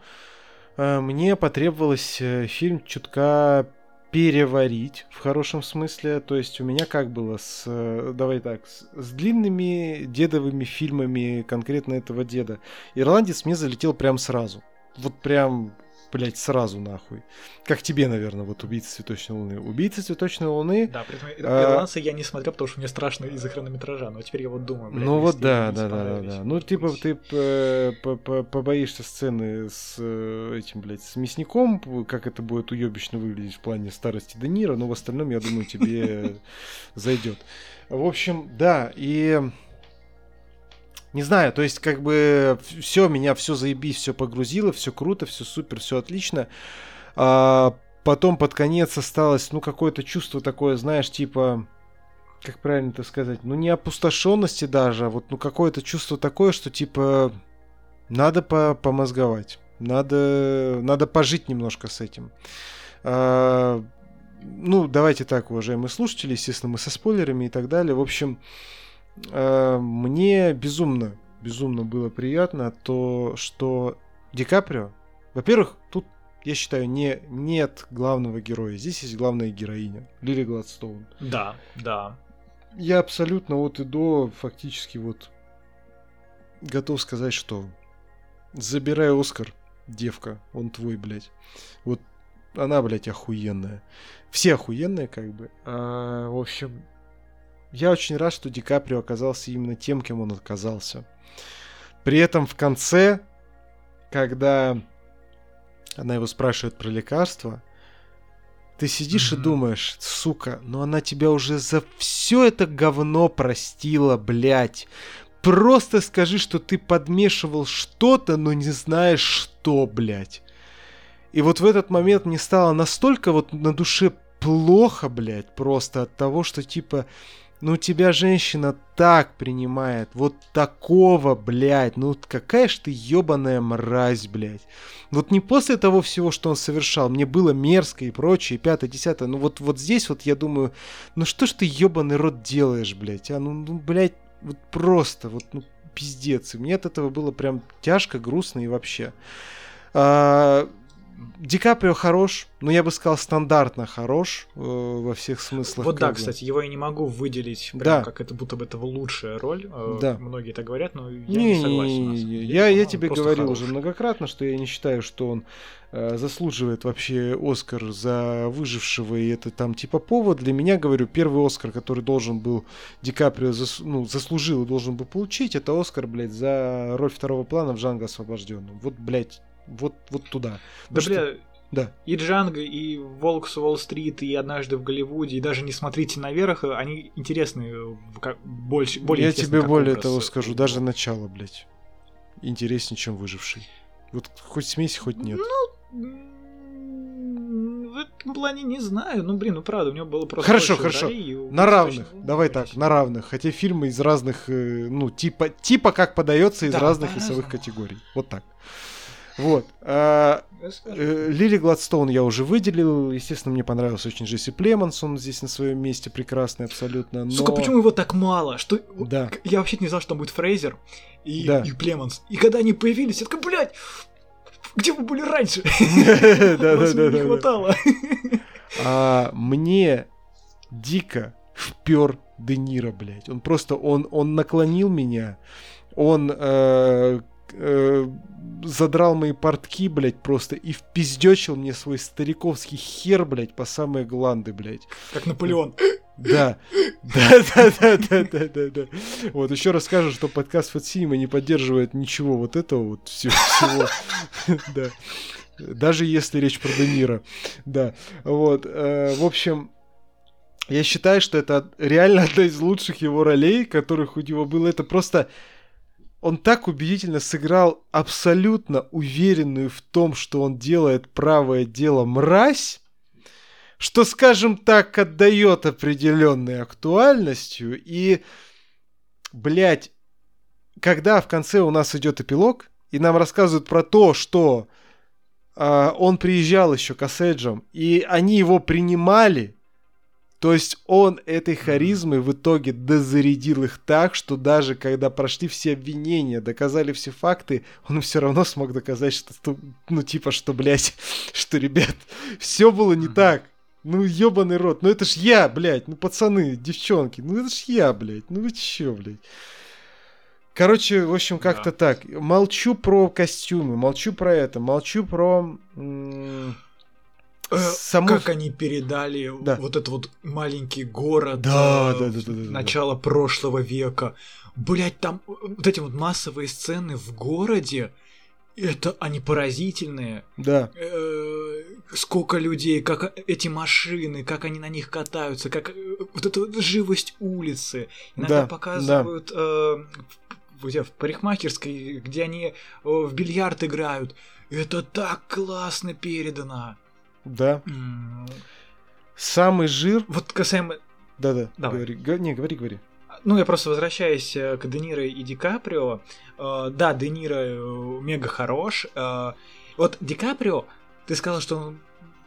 Э, мне потребовалось э, фильм чутка переварить в хорошем смысле. То есть у меня как было с, э, давай так, с, с длинными дедовыми фильмами конкретно этого деда. Ирландец мне залетел прям сразу. Вот прям блядь, сразу нахуй. Как тебе, наверное, вот «Убийца цветочной луны». «Убийца цветочной луны». Да, при этом ирландца я не смотрел, потому что мне страшно из-за хронометража, но теперь я вот думаю, блядь, Ну вот да, да, да, да, да. Ну типа ты побоишься сцены с э, этим, блядь, с мясником, как это будет уебищно выглядеть в плане старости Де Ниро, но в остальном, я думаю, тебе зайдет. В общем, да, и не знаю, то есть как бы все, меня все заебись, все погрузило, все круто, все супер, все отлично. А потом под конец осталось, ну, какое-то чувство такое, знаешь, типа, как правильно это сказать, ну, не опустошенности даже, а вот, ну, какое-то чувство такое, что, типа, надо по помозговать, надо, надо пожить немножко с этим. А, ну, давайте так, уважаемые слушатели, естественно, мы со спойлерами и так далее. В общем, мне безумно, безумно было приятно то, что Ди Каприо, во-первых, тут, я считаю, не, нет главного героя. Здесь есть главная героиня, Лили Гладстоун. Да, да. Я абсолютно от и до фактически вот готов сказать, что забирай Оскар, девка, он твой, блядь. Вот она, блядь, охуенная. Все охуенные, как бы. А, в общем, я очень рад, что Ди Каприо оказался именно тем, кем он оказался. При этом в конце, когда она его спрашивает про лекарства, ты сидишь mm-hmm. и думаешь, сука, но она тебя уже за все это говно простила, блядь. Просто скажи, что ты подмешивал что-то, но не знаешь что, блядь. И вот в этот момент мне стало настолько вот на душе плохо, блядь, просто от того, что типа ну тебя женщина так принимает, вот такого, блядь, ну какая ж ты ебаная мразь, блядь. Вот не после того всего, что он совершал, мне было мерзко и прочее, пятое, десятое, ну вот, вот здесь вот я думаю, ну что ж ты ебаный рот делаешь, блядь, а ну, ну блядь, вот просто, вот, ну пиздец. И мне от этого было прям тяжко, грустно и вообще. А, Ди Каприо хорош, но я бы сказал стандартно хорош э, во всех смыслах. Вот да, бы. кстати, его я не могу выделить, прям да. как это будто бы это лучшая роль. Э, да. Многие так говорят, но я не, не согласен. Не, не, не. Я, я тебе говорил хорош. уже многократно, что я не считаю, что он э, заслуживает вообще Оскар за выжившего, и это там типа повод. Для меня, говорю, первый Оскар, который должен был Ди Каприо зас, ну, заслужил и должен был получить, это Оскар, блядь, за роль второго плана в Джанго освобожденном. Вот, блядь, вот, вот туда. Да, бля, что... да. И Джанго, и Волк с Уолл-стрит, и Однажды в Голливуде, и даже не смотрите наверх, они интересные, как, больше, более Я тебе более образ. того скажу, даже начало, блядь, интереснее, чем Выживший. Вот хоть смейся, хоть нет. Ну, в этом плане не знаю. Ну, блин, ну правда, у него было просто... Хорошо, хорошо. Ролей, на равных. Давай так, на равных. Хотя фильмы из разных, э, ну, типа, типа как подается из да, разных весовых категорий. Вот так. Вот. А, э, Лили Гладстоун я уже выделил. Естественно, мне понравился очень Джесси Племонс. Он здесь на своем месте прекрасный абсолютно. Но... Сука, почему его так мало? Что... Да. Я вообще не знал, что там будет Фрейзер и, да. и Племонс. И когда они появились, я такой, блядь, где вы были раньше? Да, да, да. Не хватало. А мне дико впер Де Ниро, блядь. Он просто, он, он наклонил меня, он э, э, задрал мои портки, блядь, просто и впиздечил мне свой стариковский хер, блядь, по самые гланды, блядь. Как Наполеон. Да, да, да, да, да, да, да, да. Вот, еще раз скажу, что подкаст Fat Cinema не поддерживает ничего вот этого вот всего. Да. Даже если речь про Денира. Да. Вот. Э, в общем, я считаю, что это реально одна из лучших его ролей, которых у него было. Это просто он так убедительно сыграл абсолютно уверенную в том, что он делает правое дело мразь, что, скажем так, отдает определенной актуальностью. И, блядь, когда в конце у нас идет эпилог, и нам рассказывают про то, что э, он приезжал еще к Аседжам, и они его принимали, то есть он этой харизмой в итоге дозарядил их так, что даже когда прошли все обвинения, доказали все факты, он все равно смог доказать, что, ну типа, что, блядь, что, ребят, все было не так. Ну, ебаный рот. Ну, это ж я, блядь. Ну, пацаны, девчонки. Ну, это ж я, блядь. Ну, вы чё, блядь. Короче, в общем, как-то да. так. Молчу про костюмы, молчу про это, молчу про... М- Саму... Как они передали да. вот этот вот маленький город да, э, да, да, да, да, начала да. прошлого века. Блять, там вот эти вот массовые сцены в городе, это они поразительные. Да. Э, сколько людей, как эти машины, как они на них катаются, как э, вот эта вот живость улицы. Иногда да, показывают да. Э, в парикмахерской, где они э, в бильярд играют. Это так классно передано. Да. Самый жир. Вот касаемо. Да-да. Говори. Не, говори, говори. Ну, я просто возвращаюсь э, к Де Ниро и Ди Каприо. Э, да, Де Ниро э, мега хорош. Вот Ди Каприо, ты сказал, что он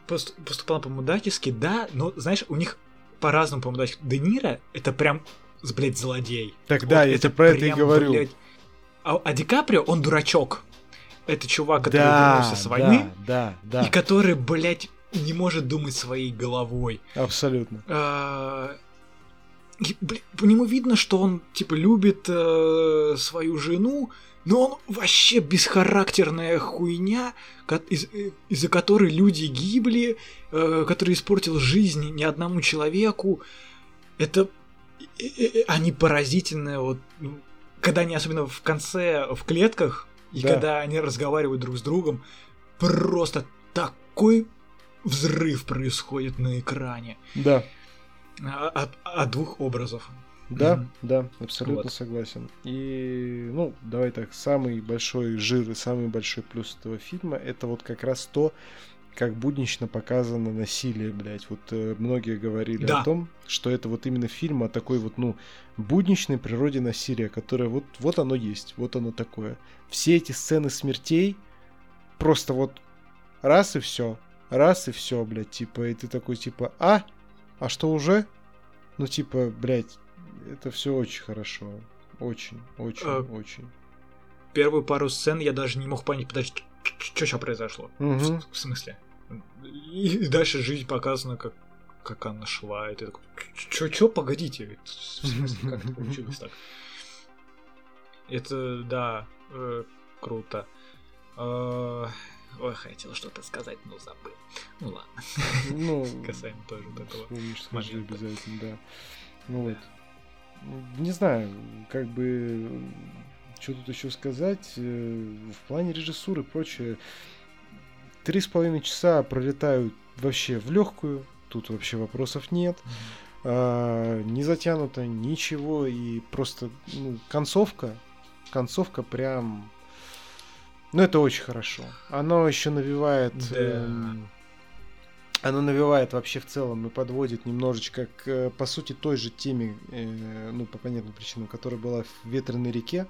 поступал по-мудачески, да, но, знаешь, у них по-разному по-мудачески. Де Ниро — это прям, блядь, злодей. Так вот да, я тебе про это и говорю. Блядь... А, а Ди Каприо, он дурачок это чувак, который да, вернулся с войны, да, да, да. и который, блядь, не может думать своей головой. Абсолютно. А, и, блин, по нему видно, что он, типа, любит э, свою жену, но он вообще бесхарактерная хуйня, из- из-за которой люди гибли, э, который испортил жизнь ни одному человеку. Это... Э, э, они поразительные, вот... Ну, когда они особенно в конце, в клетках, и да. когда они разговаривают друг с другом, просто такой взрыв происходит на экране. Да. От, от двух образов. Да, mm-hmm. да, абсолютно вот. согласен. И, ну, давай так, самый большой жир и самый большой плюс этого фильма это вот как раз то, как буднично показано насилие, блядь. Вот э, многие говорили да. о том, что это вот именно фильм о такой вот, ну, будничной природе насилия, которое вот, вот оно есть, вот оно такое. Все эти сцены смертей просто вот раз и все, раз и все, блядь, типа, и ты такой, типа, а? А что уже? Ну, типа, блядь, это все очень хорошо. Очень, очень, а, очень. Первую пару сцен я даже не мог понять, подожди, что сейчас произошло? Угу. В, смысле? И дальше жизнь показана, как, как она шла. И ты такой, чё, чё, погодите? В смысле, как это получилось так? Это, да, э, круто. Э, ой, хотел что-то сказать, но забыл. Ну ладно. Ну, Касаемо тоже этого Помнишь, скажи обязательно, да. Ну вот. Не знаю, как бы что тут еще сказать? Э, в плане режиссуры и прочее, три с половиной часа пролетают вообще в легкую, тут вообще вопросов нет. А, не затянуто ничего, и просто ну, концовка, концовка прям... Ну, это очень хорошо. Оно еще навевает... Да. Эм, оно навевает вообще в целом и подводит немножечко к, э, по сути, той же теме, э, ну, по понятным причинам, которая была в «Ветреной реке»,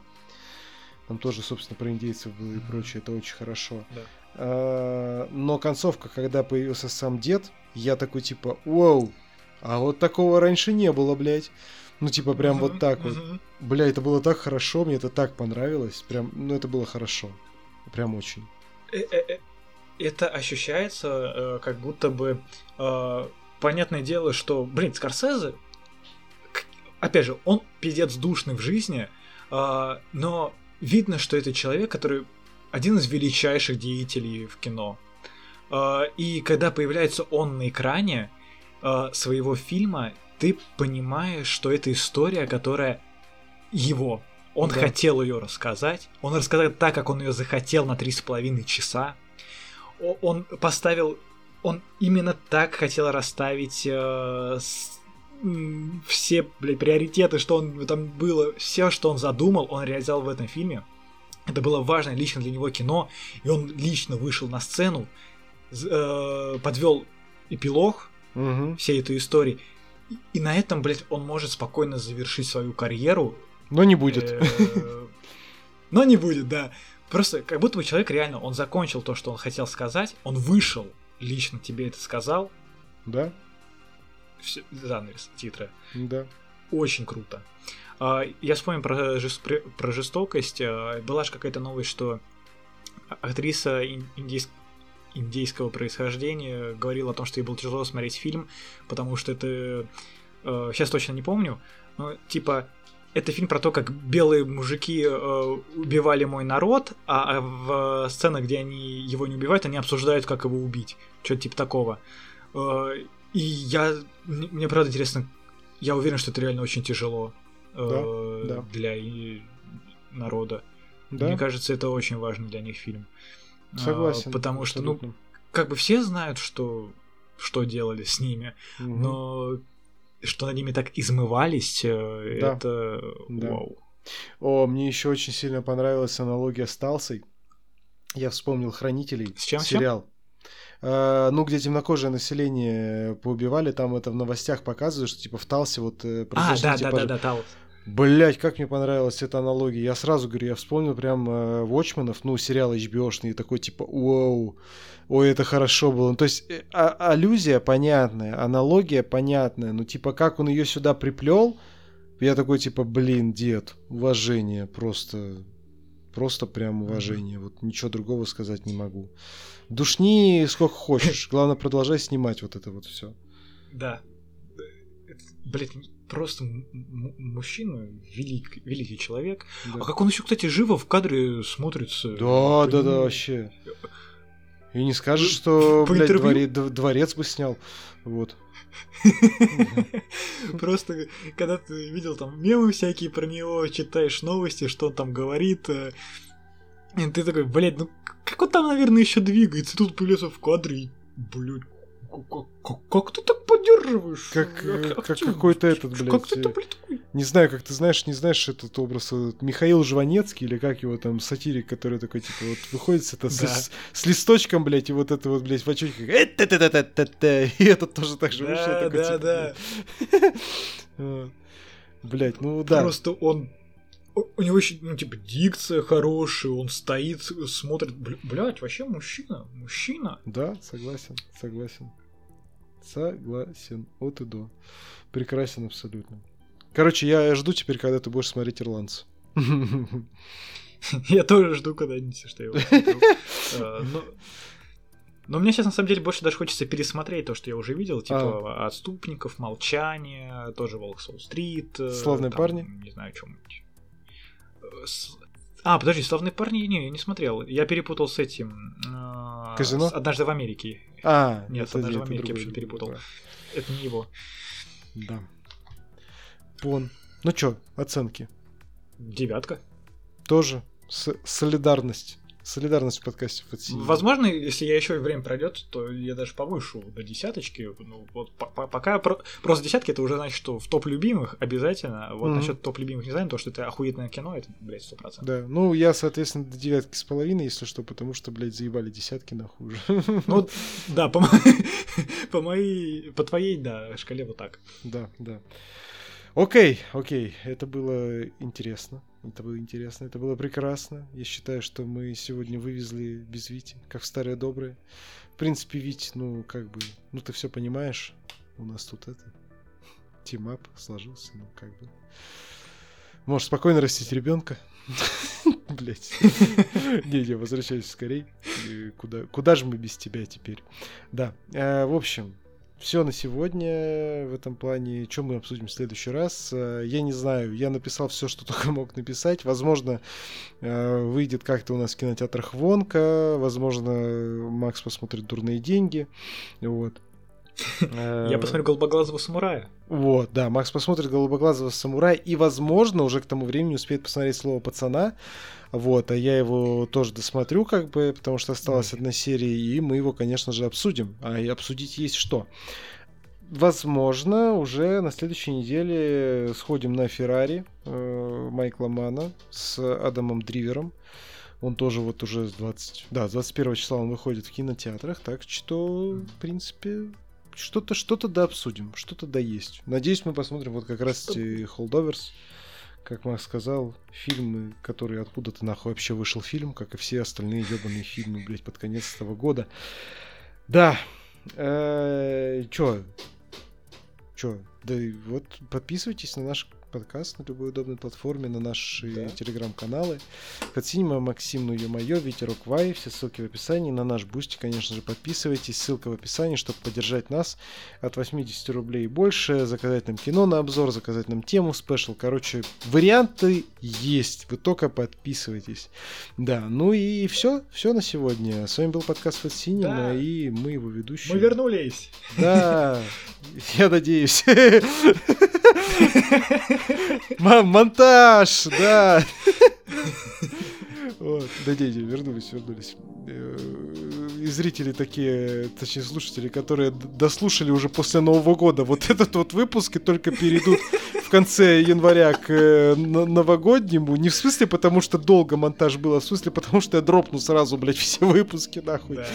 там тоже, собственно, про индейцев было и прочее, это очень хорошо. Да. А, но концовка, когда появился сам дед, я такой типа, вау, а вот такого раньше не было, блядь. Ну, типа, прям uh-huh, вот так uh-huh. вот. Бля, это было так хорошо, мне это так понравилось. Прям, ну, это было хорошо. Прям очень. Э, э, это ощущается, как будто бы... Понятное дело, что, блин, Скорсезе, опять же, он пиздец душный в жизни, но видно, что это человек, который один из величайших деятелей в кино. А, и когда появляется он на экране а, своего фильма, ты понимаешь, что это история, которая его. Он да. хотел ее рассказать. Он рассказал так, как он ее захотел на три с половиной часа. Он поставил, он именно так хотел расставить э, с, все бля, приоритеты, что он там было, все, что он задумал, он реализовал в этом фильме. Это было важное лично для него кино, и он лично вышел на сцену, э, подвел эпилог угу. всей этой истории, и, и на этом, блядь, он может спокойно завершить свою карьеру. Но не будет. Э, но не будет, да. Просто как будто бы человек реально, он закончил то, что он хотел сказать, он вышел, лично тебе это сказал. Да все, занавес, титры. Да. Очень круто. А, я вспомнил про, про жестокость. А, была же какая-то новость, что актриса индийс... индейского происхождения говорила о том, что ей было тяжело смотреть фильм, потому что это... Сейчас а, точно не помню, но типа это фильм про то, как белые мужики э, убивали мой народ, а, а в сценах, где они его не убивают, они обсуждают, как его убить. Что-то типа такого. Э, и я... Мне правда интересно, я уверен, что это реально очень тяжело э, да, да. для народа. Да. Мне кажется, это очень важный для них фильм. Согласен. А, потому абсолютно. что, ну, как бы все знают, что, что делали с ними, угу. но что над ними так измывались, э, да. это да. вау. О, мне еще очень сильно понравилась аналогия с Талсой. Я вспомнил Хранителей. С чем? Сериал. Uh, ну, где темнокожее население поубивали, там это в новостях показывают, что типа в Талсе вот э, А, да, типа, да, да, да, Талс. Блять, как мне понравилась эта аналогия. Я сразу говорю, я вспомнил прям э, Watchmen'ов, ну, сериал HBO-шный, такой типа, вау, ой, это хорошо было. Ну, то есть э, а, аллюзия понятная, аналогия понятная, ну, типа, как он ее сюда приплел, я такой, типа, блин, дед, уважение, просто, просто прям уважение. Вот ничего другого сказать не могу. Душни сколько хочешь, главное, продолжай снимать вот это вот все. Да. Блин, просто мужчина, велик, великий человек. Да. А как он еще, кстати, живо в кадре смотрится. Да, да, да, вообще. И не скажешь, что, По блядь, дворец, дворец бы снял. Вот. Просто, когда ты видел там мемы всякие про него, читаешь новости, что он там говорит, э, и ты такой, блядь, ну как он там, наверное, еще двигается, тут появляется в кадре, и, блядь, как, как, ты так поддерживаешь? Как, э, как, как какой-то этот, блядь. Как ты э, блядь, такой? Не знаю, как ты знаешь, не знаешь этот образ. Вот, Михаил Жванецкий, или как его там, сатирик, который такой, типа, вот выходит с, это, да. с, с листочком, блядь, и вот это вот, блядь, в очочках. И этот тоже так же вышел. Да, да, типа, да. Блять, ну да. Просто он у него еще, ну, типа, дикция хорошая, он стоит, смотрит, блядь, вообще мужчина, мужчина. Да, согласен, согласен. Согласен. От и до. Прекрасен абсолютно. Короче, я жду теперь, когда ты будешь смотреть ирландца. Я тоже жду когда-нибудь, что я его смотрю. А, но мне сейчас на самом деле больше даже хочется пересмотреть то, что я уже видел, типа а. отступников, молчание, тоже Волк Солл-стрит. Э, Славные парни. Не знаю, чем-нибудь. А, подожди, славные парни, не, я не смотрел. Я перепутал с этим. Э, Казино? Однажды в Америке. А, нет, это, однажды это в Америке я почему перепутал. Да. Это не его. Да. Пон. Ну чё, оценки? Девятка. Тоже. С солидарность. Солидарность в подкасте ФТС. Возможно, если я еще время пройдет, то я даже повышу до десяточки. Ну, вот пока про... просто десятки это уже значит, что в топ любимых обязательно. Вот mm-hmm. насчет топ любимых не знаю, то, что это охуенное кино, это, блядь, сто процентов. Да, ну я, соответственно, до девятки с половиной, если что, потому что, блядь, заебали десятки нахуй уже. Ну, да, по, по моей, по твоей, да, шкале вот так. Да, да. Окей, окей, это было интересно. Это было интересно, это было прекрасно. Я считаю, что мы сегодня вывезли без Вити, как в старые добрые. В принципе, Вить, ну, как бы, ну, ты все понимаешь. У нас тут это, team-up сложился, ну, как бы. Можешь спокойно растить ребенка. Блять. Не, не, возвращайся скорей. Куда, куда же мы без тебя теперь? Да. Э, в общем, все на сегодня в этом плане. Что мы обсудим в следующий раз? Э, я не знаю. Я написал все, что только мог написать. Возможно, э, выйдет как-то у нас в кинотеатрах Вонка. Возможно, Макс посмотрит «Дурные деньги». Вот. Э, я посмотрю «Голубоглазого самурая». Вот, да, Макс посмотрит «Голубоглазого самурая» и, возможно, уже к тому времени успеет посмотреть «Слово пацана». Вот, а я его тоже досмотрю, как бы, потому что осталась одна серия, и мы его, конечно же, обсудим. А и обсудить есть что. Возможно, уже на следующей неделе сходим на Феррари э, Майкла Мана с Адамом Дривером. Он тоже вот уже с 20... Да, 21 числа он выходит в кинотеатрах, так что, в принципе, что-то что-то да обсудим, что-то да есть. Надеюсь, мы посмотрим вот как раз эти Holdovers как Макс сказал, фильмы, которые откуда-то нахуй вообще вышел фильм, как и все остальные ебаные фильмы, блядь, под конец этого года. Да. Э, чё? Чё? Да вот подписывайтесь на наш подкаст на любой удобной платформе, на наши да. телеграм-каналы. Катсинема, Максим, ну ё-моё, Ветерок Вай, все ссылки в описании. На наш бусти, конечно же, подписывайтесь. Ссылка в описании, чтобы поддержать нас от 80 рублей и больше, заказать нам кино на обзор, заказать нам тему спешл. Короче, варианты есть. Вы только подписывайтесь. Да, ну и все, все на сегодня. С вами был подкаст Фэт Синема, да. и мы его ведущие. Мы вернулись. Да, я надеюсь. Монтаж, да. Вот, да не, вернулись, вернулись. И зрители такие, точнее слушатели, которые дослушали уже после Нового года вот этот вот выпуск и только перейдут в конце января к э, новогоднему. Не в смысле потому, что долго монтаж был, а в смысле потому, что я дропну сразу, блядь, все выпуски, нахуй. Да.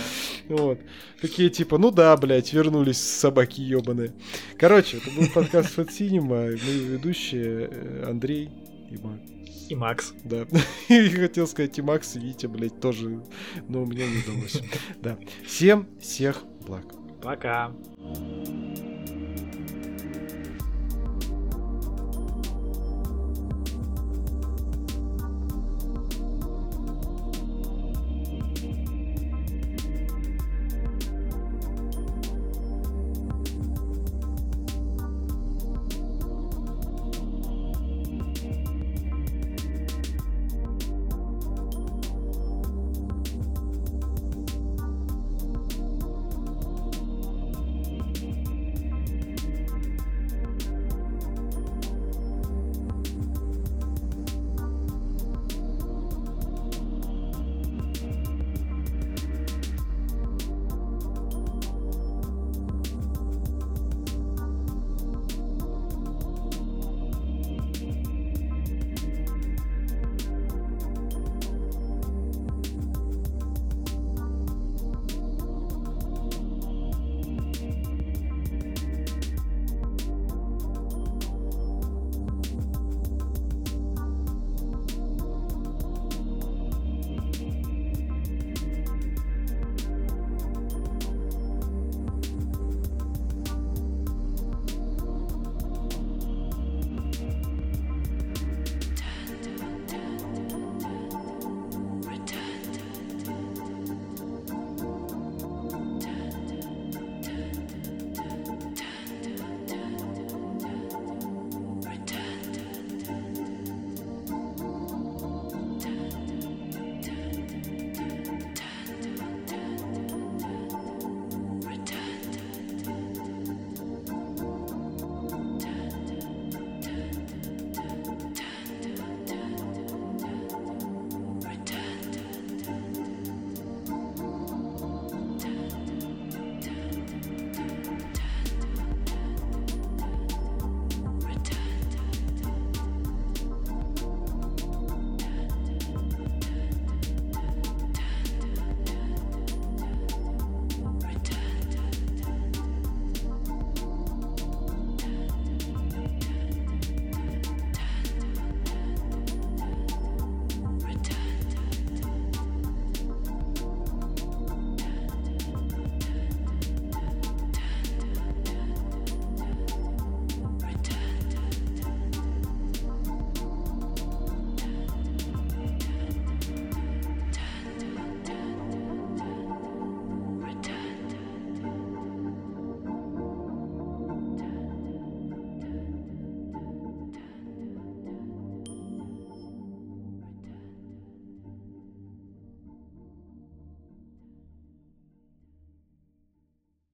Вот. Такие типа, ну да, блядь, вернулись собаки ебаные. Короче, это был подкаст Фат Синема, мы ведущие э, Андрей и Мак. И Макс. Да. И хотел сказать и Макс, и Витя, блядь, тоже. Но у меня не удалось. Да. Всем всех благ. Пока.